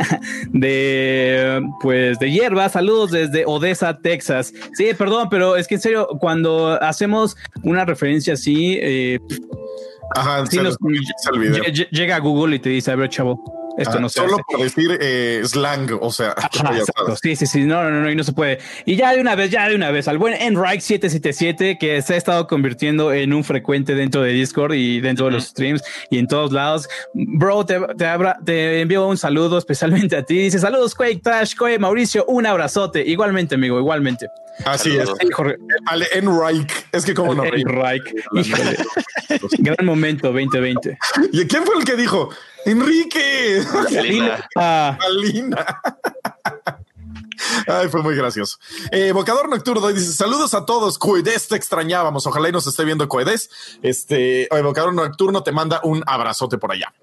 de, pues, de hierba. Saludos desde Odessa, Texas. Sí, perdón, pero es que en serio, cuando hacemos una referencia así, eh, Ajá, llega a Google y te dice, a ver, chavo esto ah, no Solo por decir eh, slang, o sea. sí, sí, sí, no, no, no, y no se puede. Y ya de una vez, ya de una vez, al buen Enrique 777 que se ha estado convirtiendo en un frecuente dentro de Discord y dentro de los streams y en todos lados. Bro, te, te, te, envío un saludo especialmente a ti. Dice saludos, Quake, Trash, Quake, Mauricio, un abrazote. Igualmente, amigo, igualmente. Así es. Al Enrique. Es que como no. Enrique. Gran momento 2020. ¿Y quién fue el que dijo? Enrique. Alina. Ah. Alina. Ay, fue muy gracioso. Eh, Nocturno dice: Saludos a todos. Coedes, te extrañábamos. Ojalá y nos esté viendo Coedes. Este Evocador Nocturno te manda un abrazote por allá.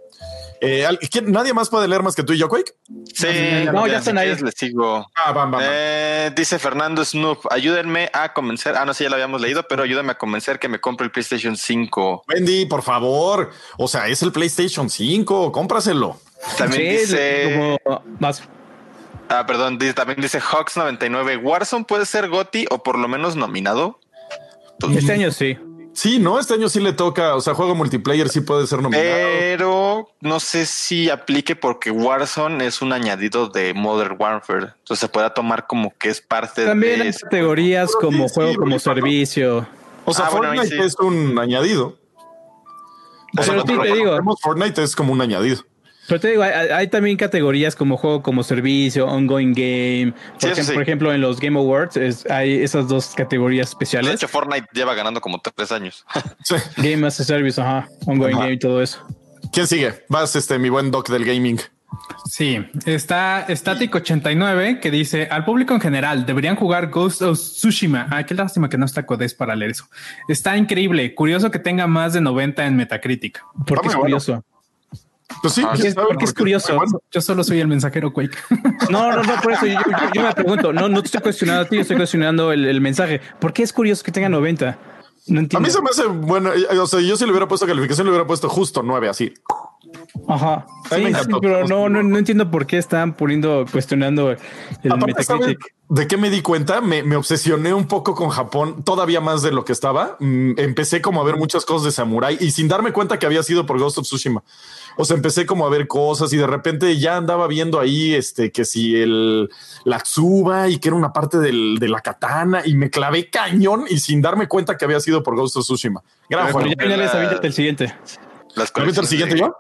Eh, ¿Nadie más puede leer más que tú y yo, Quake? Sí, no, ya están ahí. Les sigo. Ah, eh, dice Fernando Snoop, ayúdenme a convencer. Ah, no sé, ya lo habíamos leído, pero ayúdenme a convencer que me compre el PlayStation 5. Wendy, por favor. O sea, es el PlayStation 5, cómpraselo. También dice. más. Ah, perdón, también dice Hawks99. Warzone puede ser GOTI o por lo menos nominado. este año sí. Sí, no, este año sí le toca, o sea, juego multiplayer sí puede ser nominado. Pero no sé si aplique porque Warzone es un añadido de Modern Warfare. Entonces se pueda tomar como que es parte También de. También categorías como juego como servicio. O sea, ah, Fortnite es un añadido. O sea, te digo. Fortnite es como un añadido. Pero te digo, hay, también categorías como juego como servicio, ongoing game. Por, ejemplo, en los Game Awards hay esas dos categorías especiales. De hecho, Fortnite lleva ganando como tres años. Game as a service, ajá, ongoing game y todo eso. ¿Quién sigue? Vas, este, mi buen doc del gaming. Sí, está Static89 que dice al público en general deberían jugar Ghost of Tsushima. Ah, qué lástima que no está Codes para leer eso. Está increíble, curioso que tenga más de 90 en Metacritic. Porque es curioso. Pues sí, porque es curioso. Yo solo soy el mensajero Quake. No, no, no, por eso yo, me pregunto, no, no te estoy cuestionando a ti, estoy cuestionando el, mensaje. ¿Por qué es curioso que tenga 90? No entiendo. A mí se me hace bueno. O sea, yo si le hubiera puesto calificación, le hubiera puesto justo 9, así. Ajá. Sí, pero no, no, no, entiendo por qué están poniendo, cuestionando el Metacritic. ¿De qué me di cuenta? Me, me, obsesioné un poco con Japón, todavía más de lo que estaba. Mm, empecé como a ver muchas cosas de Samurai y sin darme cuenta que había sido por Ghost of Tsushima. O sea, empecé como a ver cosas y de repente ya andaba viendo ahí este que si el la Tsuba y que era una parte del, de la katana y me clavé cañón y sin darme cuenta que había sido por Ghost of Tsushima. Gran juego. Ya les el siguiente. Las el siguiente yo?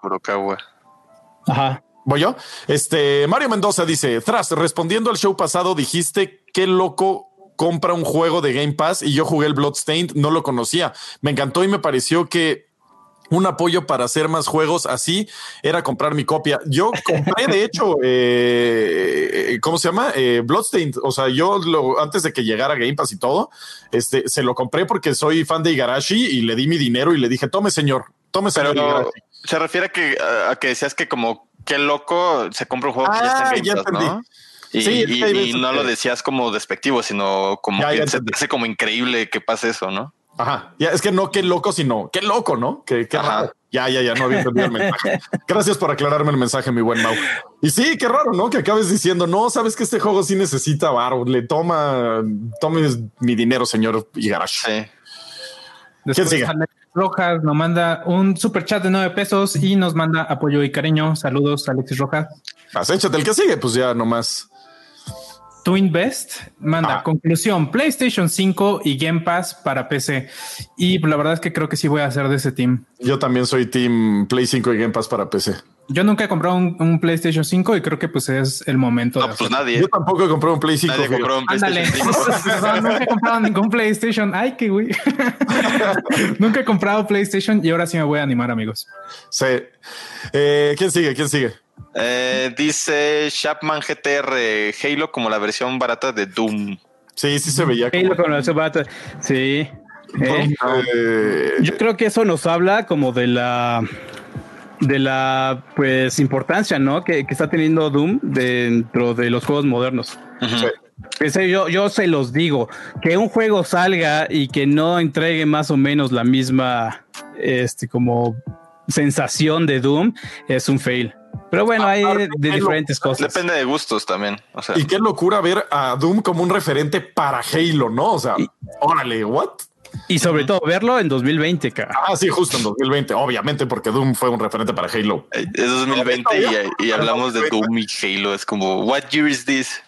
Ajá. ¿Voy yo? Este Mario Mendoza dice: Tras, respondiendo al show pasado, dijiste qué loco compra un juego de Game Pass y yo jugué el Bloodstained, no lo conocía. Me encantó y me pareció que un apoyo para hacer más juegos así era comprar mi copia. Yo compré, de hecho, eh, ¿cómo se llama? Eh, Bloodstained. O sea, yo lo, antes de que llegara Game Pass y todo, este, se lo compré porque soy fan de Igarashi y le di mi dinero y le dije, tome señor, tome señor. se refiere a que, a que decías que como qué loco se compra un juego que ya está en ah, Game Pass, ¿no? Y, no lo decías como despectivo, sino como que se te hace como increíble que pase eso, ¿no? Ajá. Ya es que no qué loco, sino qué loco, ¿no? Qué, qué raro. Ya, ya, ya no había entendido el mensaje. Gracias por aclararme el mensaje, mi buen Mau. Y sí, qué raro, ¿no? Que acabes diciendo, no, sabes que este juego sí necesita varo. Le toma, tomes mi dinero, señor Igarashi. Sí. ¿Quién sigue? Rojas nos manda un super chat de nueve pesos y nos manda apoyo y cariño. Saludos, Alexis Rojas. Échate el que sigue, pues ya nomás. Twin Best manda conclusión PlayStation 5 y Game Pass para PC. Y la verdad es que creo que sí voy a hacer de ese team. Yo también soy team Play 5 y Game Pass para PC. Yo nunca he comprado un, PlayStation 5 y creo que pues es el momento. No, pues nadie. Yo tampoco he comprado un Play 5. Nadie compró un PlayStation 5. nunca he comprado ningún PlayStation. Ay, qué güey. nunca he comprado PlayStation y ahora sí me voy a animar, amigos. Sí. Eh, ¿Quién sigue? ¿Quién sigue? Eh, dice Chapman GTR Halo como la versión barata de Doom. Sí, sí se veía. Halo como, la versión barata. Sí. Eh, yo creo que eso nos habla como de la de la pues importancia, ¿no? Que, está teniendo Doom dentro de los juegos modernos. yo, yo se los digo, que un juego salga y que no entregue más o menos la misma, este, como sensación de Doom, es un fail. Pero bueno, hay de, diferentes cosas. Depende de gustos también. y qué locura ver a Doom como un referente para Halo, ¿no? O sea, órale, what? Y sobre todo verlo en 2020, cara. Ah, sí, justo en 2020, obviamente, porque Doom fue un referente para Halo. Es 2020 y, y, hablamos de Doom y Halo. Es como, what year is this?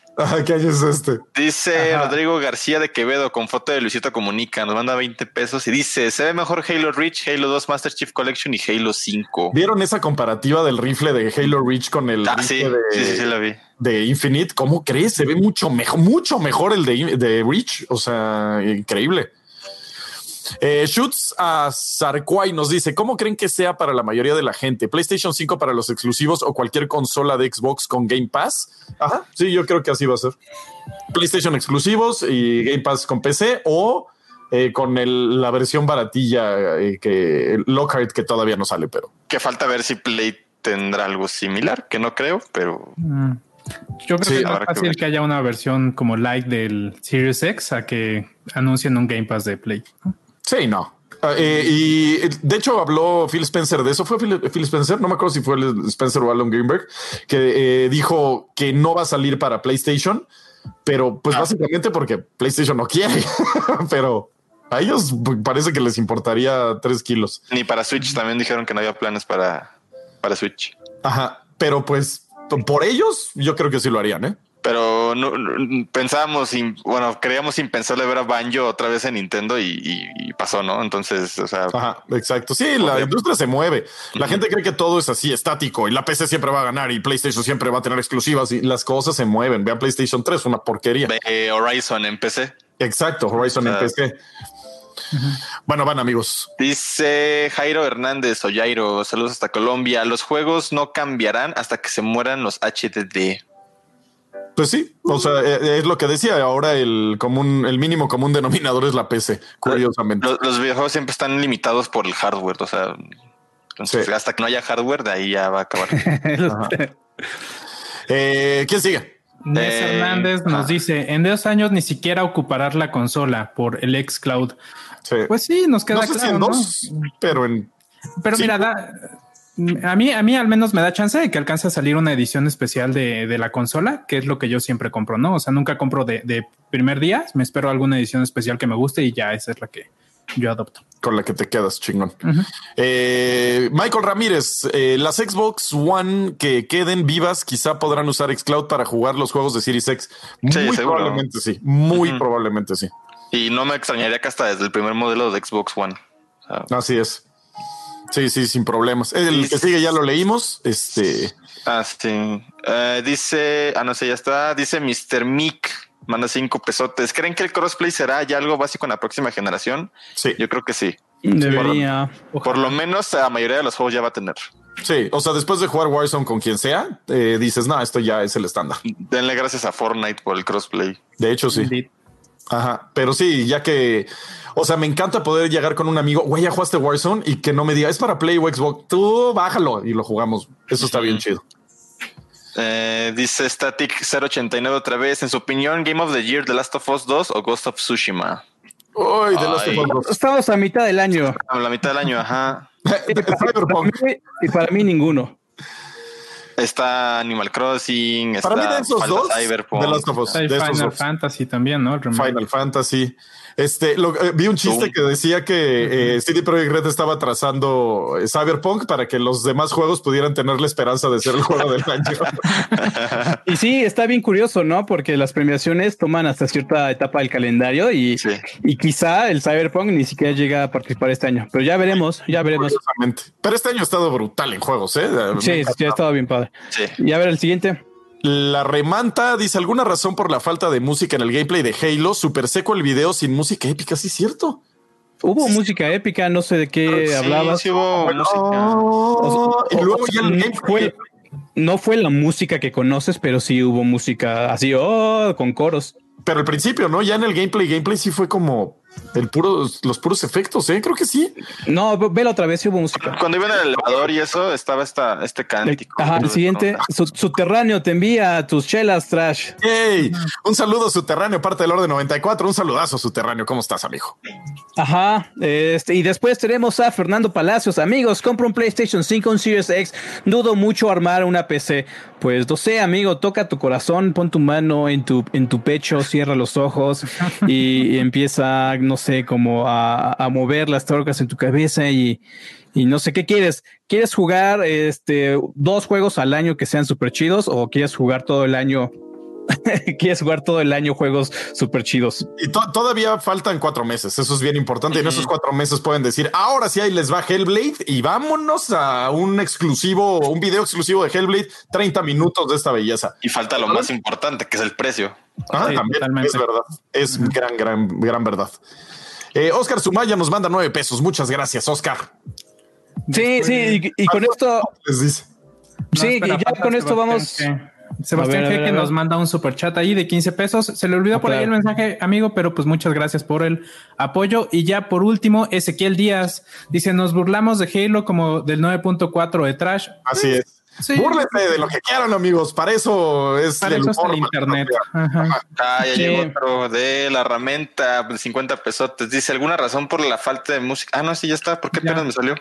¿Qué año es este? Dice Rodrigo García de Quevedo con foto de Luisito Comunica. Nos manda 20 pesos y dice: Se ve mejor Halo Reach, Halo 2 Master Chief Collection y Halo 5. ¿Vieron esa comparativa del rifle de Halo Reach con el ah, sí, de, sí, sí, la vi. de Infinite? ¿Cómo crees? Se ve mucho mejor, mucho mejor el de, de Reach. O sea, increíble. Eh, Shoots a Sarquay nos dice: ¿Cómo creen que sea para la mayoría de la gente? ¿PlayStation 5 para los exclusivos o cualquier consola de Xbox con Game Pass? Ajá, sí, yo creo que así va a ser. PlayStation exclusivos y Game Pass con PC o eh, con la versión baratilla eh, que Lockhart que todavía no sale, pero. Que falta ver si Play tendrá algo similar, que no creo, pero. Mm. Yo creo que es más fácil que, haya una versión como light del Series X a que anuncien un Game Pass de Play. Sí, no. Ah, eh, y de hecho habló Phil Spencer de eso. Fue Phil, Spencer, no me acuerdo si fue Spencer o Alan Greenberg, que eh, dijo que no va a salir para PlayStation, pero pues ah. básicamente porque PlayStation no quiere, pero a ellos parece que les importaría tres kilos. Ni para Switch también dijeron que no había planes para, para Switch. Ajá, pero pues por ellos yo creo que sí lo harían, ¿eh? Pero no, pensábamos, bueno, creíamos sin pensarle ver a Banjo otra vez en Nintendo y, pasó, ¿no? Entonces, o sea, exacto. Sí, la industria se mueve. La gente cree que todo es así estático y la PC siempre va a ganar y PlayStation siempre va a tener exclusivas y las cosas se mueven. Vean PlayStation 3, una porquería. Horizon en PC. Exacto, Horizon en PC. Bueno, van amigos. Dice Jairo Hernández o Jairo, saludos hasta Colombia. Los juegos no cambiarán hasta que se mueran los HDD. Pues sí, o sea, eh, es lo que decía. Ahora el común, el mínimo común denominador es la PC, curiosamente. Los, videojuegos siempre están limitados por el hardware, o sea, hasta que no haya hardware, de ahí ya va a acabar. Eh, ¿Quién sigue? Nes eh, Hernández nos dice: En dos años ni siquiera ocuparás la consola por el Xcloud. Pues sí, nos queda no sé en dos, pero en. Pero mira, da, a mí, a mí al menos me da chance de que alcance a salir una edición especial de, la consola, que es lo que yo siempre compro, ¿no? O sea, nunca compro de, primer día, me espero alguna edición especial que me guste y ya esa es la que yo adopto. Con la que te quedas, chingón. Eh, Michael Ramírez, eh, las Xbox One que queden vivas quizá podrán usar Xcloud para jugar los juegos de Series X. Muy probablemente sí, muy probablemente sí. Y no me extrañaría que hasta desde el primer modelo de Xbox One. Así es. Sí, sí, sin problemas. El que sigue ya lo leímos. Este. Ah, sí. Eh, dice, ah, no sé, ya está. Dice Mr. Mick, manda cinco pesotes. ¿Creen que el crossplay será ya algo básico en la próxima generación? Sí. Yo creo que sí. Debería. Por, lo menos la mayoría de los juegos ya va a tener. Sí, o sea, después de jugar Warzone con quien sea, eh, dices, no, esto ya es el estándar. Denle gracias a Fortnite por el crossplay. De hecho, sí. Ajá, pero sí, ya que, o sea, me encanta poder llegar con un amigo, güey, ya jugaste Warzone y que no me diga, es para Play o Xbox, tú bájalo y lo jugamos. Eso está bien chido. Eh, dice Static 089 otra vez, en su opinión, Game of the Year, The Last of Us 2 o Ghost of Tsushima. Uy, The Last of Us 2. Estamos a mitad del año. A la mitad del año, ajá. y para mí ninguno. Está Animal Crossing, Para mí de esos dos, Cyberpunk. The Last of Us, de Final esos dos. Fantasy también, ¿no? Final Fantasy. Este, lo- eh, vi un chiste que decía que eh, CD Projekt Red estaba trazando eh, Cyberpunk para que los demás juegos pudieran tener la esperanza de ser el juego del año. Y sí, está bien curioso, ¿no? Porque las premiaciones toman hasta cierta etapa del calendario y, Sí. y quizá el Cyberpunk ni siquiera llega a participar este año. Pero ya veremos, ya veremos. Pero este año ha estado brutal en juegos, ¿eh? Sí, sí, ha estado bien padre. Sí. Y a ver el siguiente. La remanta dice alguna razón por la falta de música en el gameplay de Halo. Super seco el video sin música épica. Sí, es cierto. Hubo música épica, no sé de qué Sí, hablabas. sí hubo música. Oh, y luego ya el no gameplay. fue, no fue la música que conoces, pero sí hubo música así, oh, con coros. Pero al principio, ¿no? Ya en el gameplay, gameplay sí fue como el puro, los puros efectos, ¿eh? Creo que sí. No, ve- vela otra vez, sí hubo música. Cuando iba en el elevador y eso, estaba esta, este cántico. ajá, el siguiente, su- subterráneo te envía tus chelas trash. ¡Ey! Un saludo subterráneo, parte del orden 94. Un saludazo subterráneo. ¿Cómo estás, amigo? Ajá, este, y después tenemos a Fernando Palacios. Amigos, compra un PlayStation 5, un Series X. Dudo mucho armar una PC. Pues no sé, amigo, toca tu corazón, pon tu mano en tu, en tu pecho, cierra los ojos y, y empieza, no sé, como a, a mover las torcas en tu cabeza y, y no sé qué quieres. ¿Quieres jugar este dos juegos al año que sean súper chidos o quieres jugar todo el año? ¿Quieres jugar todo el año juegos súper chidos? Y to- todavía faltan cuatro meses. Eso es bien importante. En esos cuatro meses pueden decir, ahora sí ahí les va Hellblade y vámonos a un exclusivo, un video exclusivo de Hellblade, 30 minutos de esta belleza. Y falta lo más importante, que es el precio. Ah, Sí, también totalmente. es verdad. Es gran, gran, gran verdad. Eh, Oscar Sumaya nos manda nueve pesos. Muchas gracias, Oscar. Sí, sí, y, y con esto, Les dice. No, sí, espera, y ya con esto vamos. Sebastián ver, G ver, que nos manda un super chat ahí de 15 pesos. Se le olvidó por ahí el mensaje, amigo, pero pues muchas gracias por el apoyo. Y ya por último, Ezequiel Díaz dice: Nos burlamos de Halo como del 9.4 de Trash. Así es. Sí. Búrlense de lo que quieran, amigos. Para eso es Para el eso el internet. Ajá. Ah, ya Sí. llegó otro de la ramenta, 50 pesotes. Dice, ¿alguna razón por la falta de música? Ah, no, sí, ya está. ¿Por qué apenas me salió?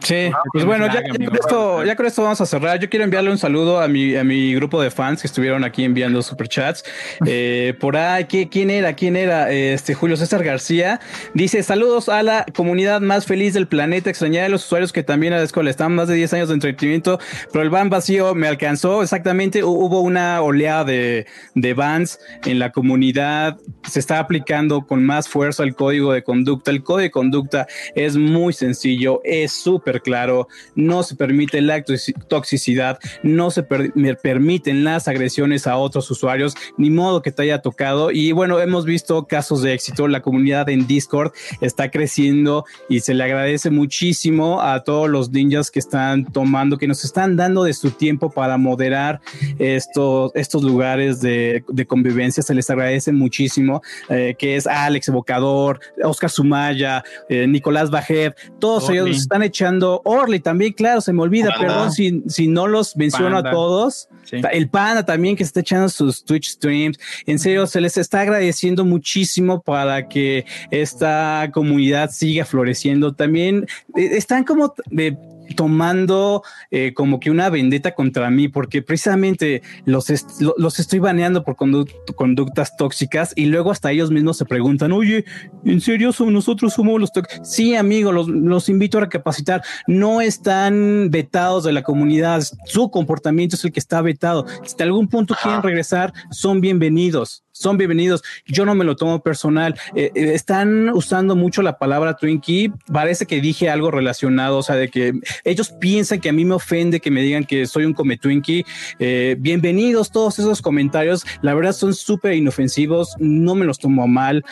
Sí, pues tienes bueno, ya, lag, ya con esto, ya con esto vamos a cerrar. Yo quiero enviarle un saludo a mi, a mi grupo de fans que estuvieron aquí enviando superchats. Eh, por ahí, ¿qué- ¿quién era? ¿Quién era? Este Julio César García dice: Saludos a la comunidad más feliz del planeta. Extrañar a los usuarios que también a la escuela están más de 10 años de entretenimiento, pero el ban vacío me alcanzó. Exactamente, hu- hubo una oleada de, de bans en la comunidad. Se está aplicando con más fuerza el código de conducta. El código de conducta es muy sencillo, es súper claro. No se permite la toxi- toxicidad, no se per- permiten las agresiones a otros usuarios, ni modo que te haya tocado. Y bueno, hemos visto casos de éxito. La comunidad en Discord está creciendo y se le agradece muchísimo a todos los ninjas que están tomando, que nos están dando de su tiempo para moderar estos, estos lugares de, de convivencia. Se les agradece muchísimo, eh, que es Alex Evocador, Oscar Sumaya, eh, Nicolás Bajer, todos ellos están echando. Orly también, claro, se me olvida, Panda. perdón si, si no los menciono Panda. a todos. Sí. El Panda también que está echando sus Twitch streams. En serio, se les está agradeciendo muchísimo para que esta comunidad siga floreciendo. También eh, están como de tomando eh, como que una vendetta contra mí porque precisamente los, est- los estoy baneando por condu- conductas tóxicas y luego hasta ellos mismos se preguntan, oye, ¿en serio son nosotros somos los tóxicos? Sí, amigo, los, los invito a recapacitar. No están vetados de la comunidad. Su comportamiento es el que está vetado. Si de algún punto quieren regresar, son bienvenidos. Son bienvenidos. Yo no me lo tomo personal. Eh, eh, están usando mucho la palabra Twinkie. Parece que dije algo relacionado, o sea, de que ellos piensan que a mí me ofende que me digan que soy un come Twinkie. Eh, bienvenidos todos esos comentarios. La verdad son súper inofensivos. No me los tomo mal.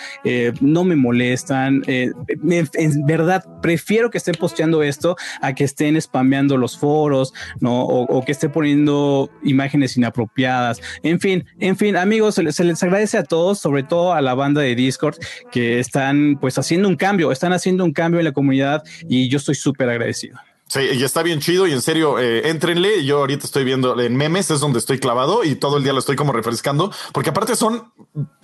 no me molestan. en verdad, prefiero que estén posteando esto a que estén spameando los foros, ¿no? O, que esté poniendo imágenes inapropiadas. En fin, en fin, amigos, se les, se les agradece a todos, sobre todo a la banda de Discord, que están pues haciendo un cambio, están haciendo un cambio en la comunidad y yo estoy súper agradecido. Sí, y está bien chido y en serio, eh, éntrenle. Yo ahorita estoy viendo en memes, es donde estoy clavado y todo el día lo estoy como refrescando, porque aparte son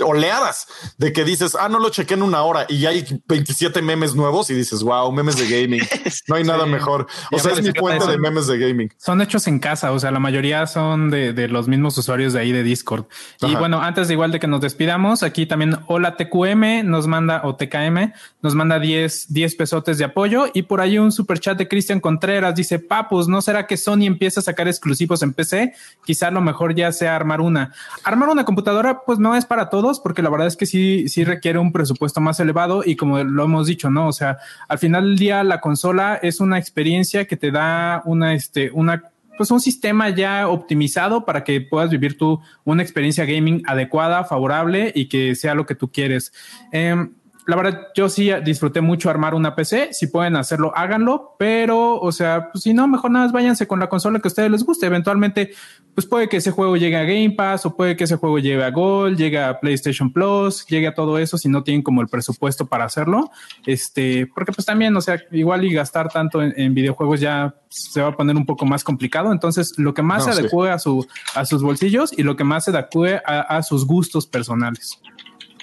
oleadas de que dices, ah, no lo chequé en una hora y ya hay 27 memes nuevos y dices, wow, memes de gaming. No hay nada mejor. O sea, es mi fuente de memes de gaming. Son hechos en casa, o sea, la mayoría son de, los mismos usuarios de ahí de Discord. Y bueno, antes de igual de que nos despidamos, aquí también Hola TQM nos manda, o TKM, nos manda 10, 10 pesotes de apoyo y por ahí un super chat de Cristian Contreras dice, Papus, ¿no será que Sony empieza a sacar exclusivos en PC? Quizá lo mejor ya sea armar una. Armar una computadora, pues no es para todos, porque la verdad es que sí, sí requiere un presupuesto más elevado y como lo hemos dicho, ¿no? O sea, al final del día la consola es una experiencia que te da una, este, una pues un sistema ya optimizado para que puedas vivir tú una experiencia gaming adecuada, favorable y que sea lo que tú quieres. Em, la verdad, yo sí disfruté mucho armar una PC. Si pueden hacerlo, háganlo. Pero, o sea, pues si no, mejor nada más váyanse con la consola que a ustedes les guste. Eventualmente, pues puede que ese juego llegue a Game Pass o puede que ese juego llegue a Gold, llegue a PlayStation Plus, llegue a todo eso si no tienen como el presupuesto para hacerlo. Este, porque pues también, o sea, igual y gastar tanto en, videojuegos ya se va a poner un poco más complicado. Entonces, lo que más se adecue a, su, a sus bolsillos y lo que más se adecue a sus gustos personales.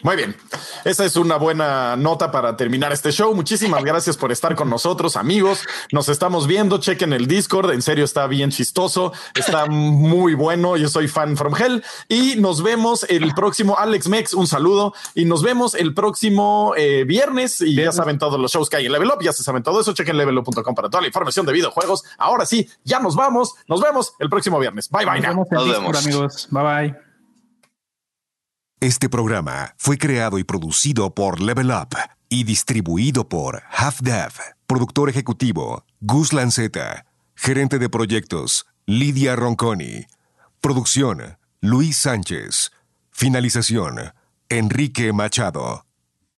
Muy bien. Esa es una buena nota para terminar este show. Muchísimas gracias por estar con nosotros, amigos. Nos estamos viendo. Chequen el Discord. En serio, está bien chistoso. Está muy bueno. Yo soy fan from hell. Y nos vemos el próximo Alex Mex. Un saludo. Y nos vemos el próximo eh, viernes. Y ya saben todos los shows que hay en Level Up. Ya se saben todo eso. Chequen levelup.com para toda la información de videojuegos. Ahora sí, ya nos vamos. Nos vemos el próximo viernes. Bye, bye. Nos vemos, amigos. Bye, bye. Este programa fue creado y producido por Level Up y distribuido por Half Dev. Productor ejecutivo Gus Lanceta. Gerente de proyectos Lidia Ronconi. Producción Luis Sánchez. Finalización Enrique Machado.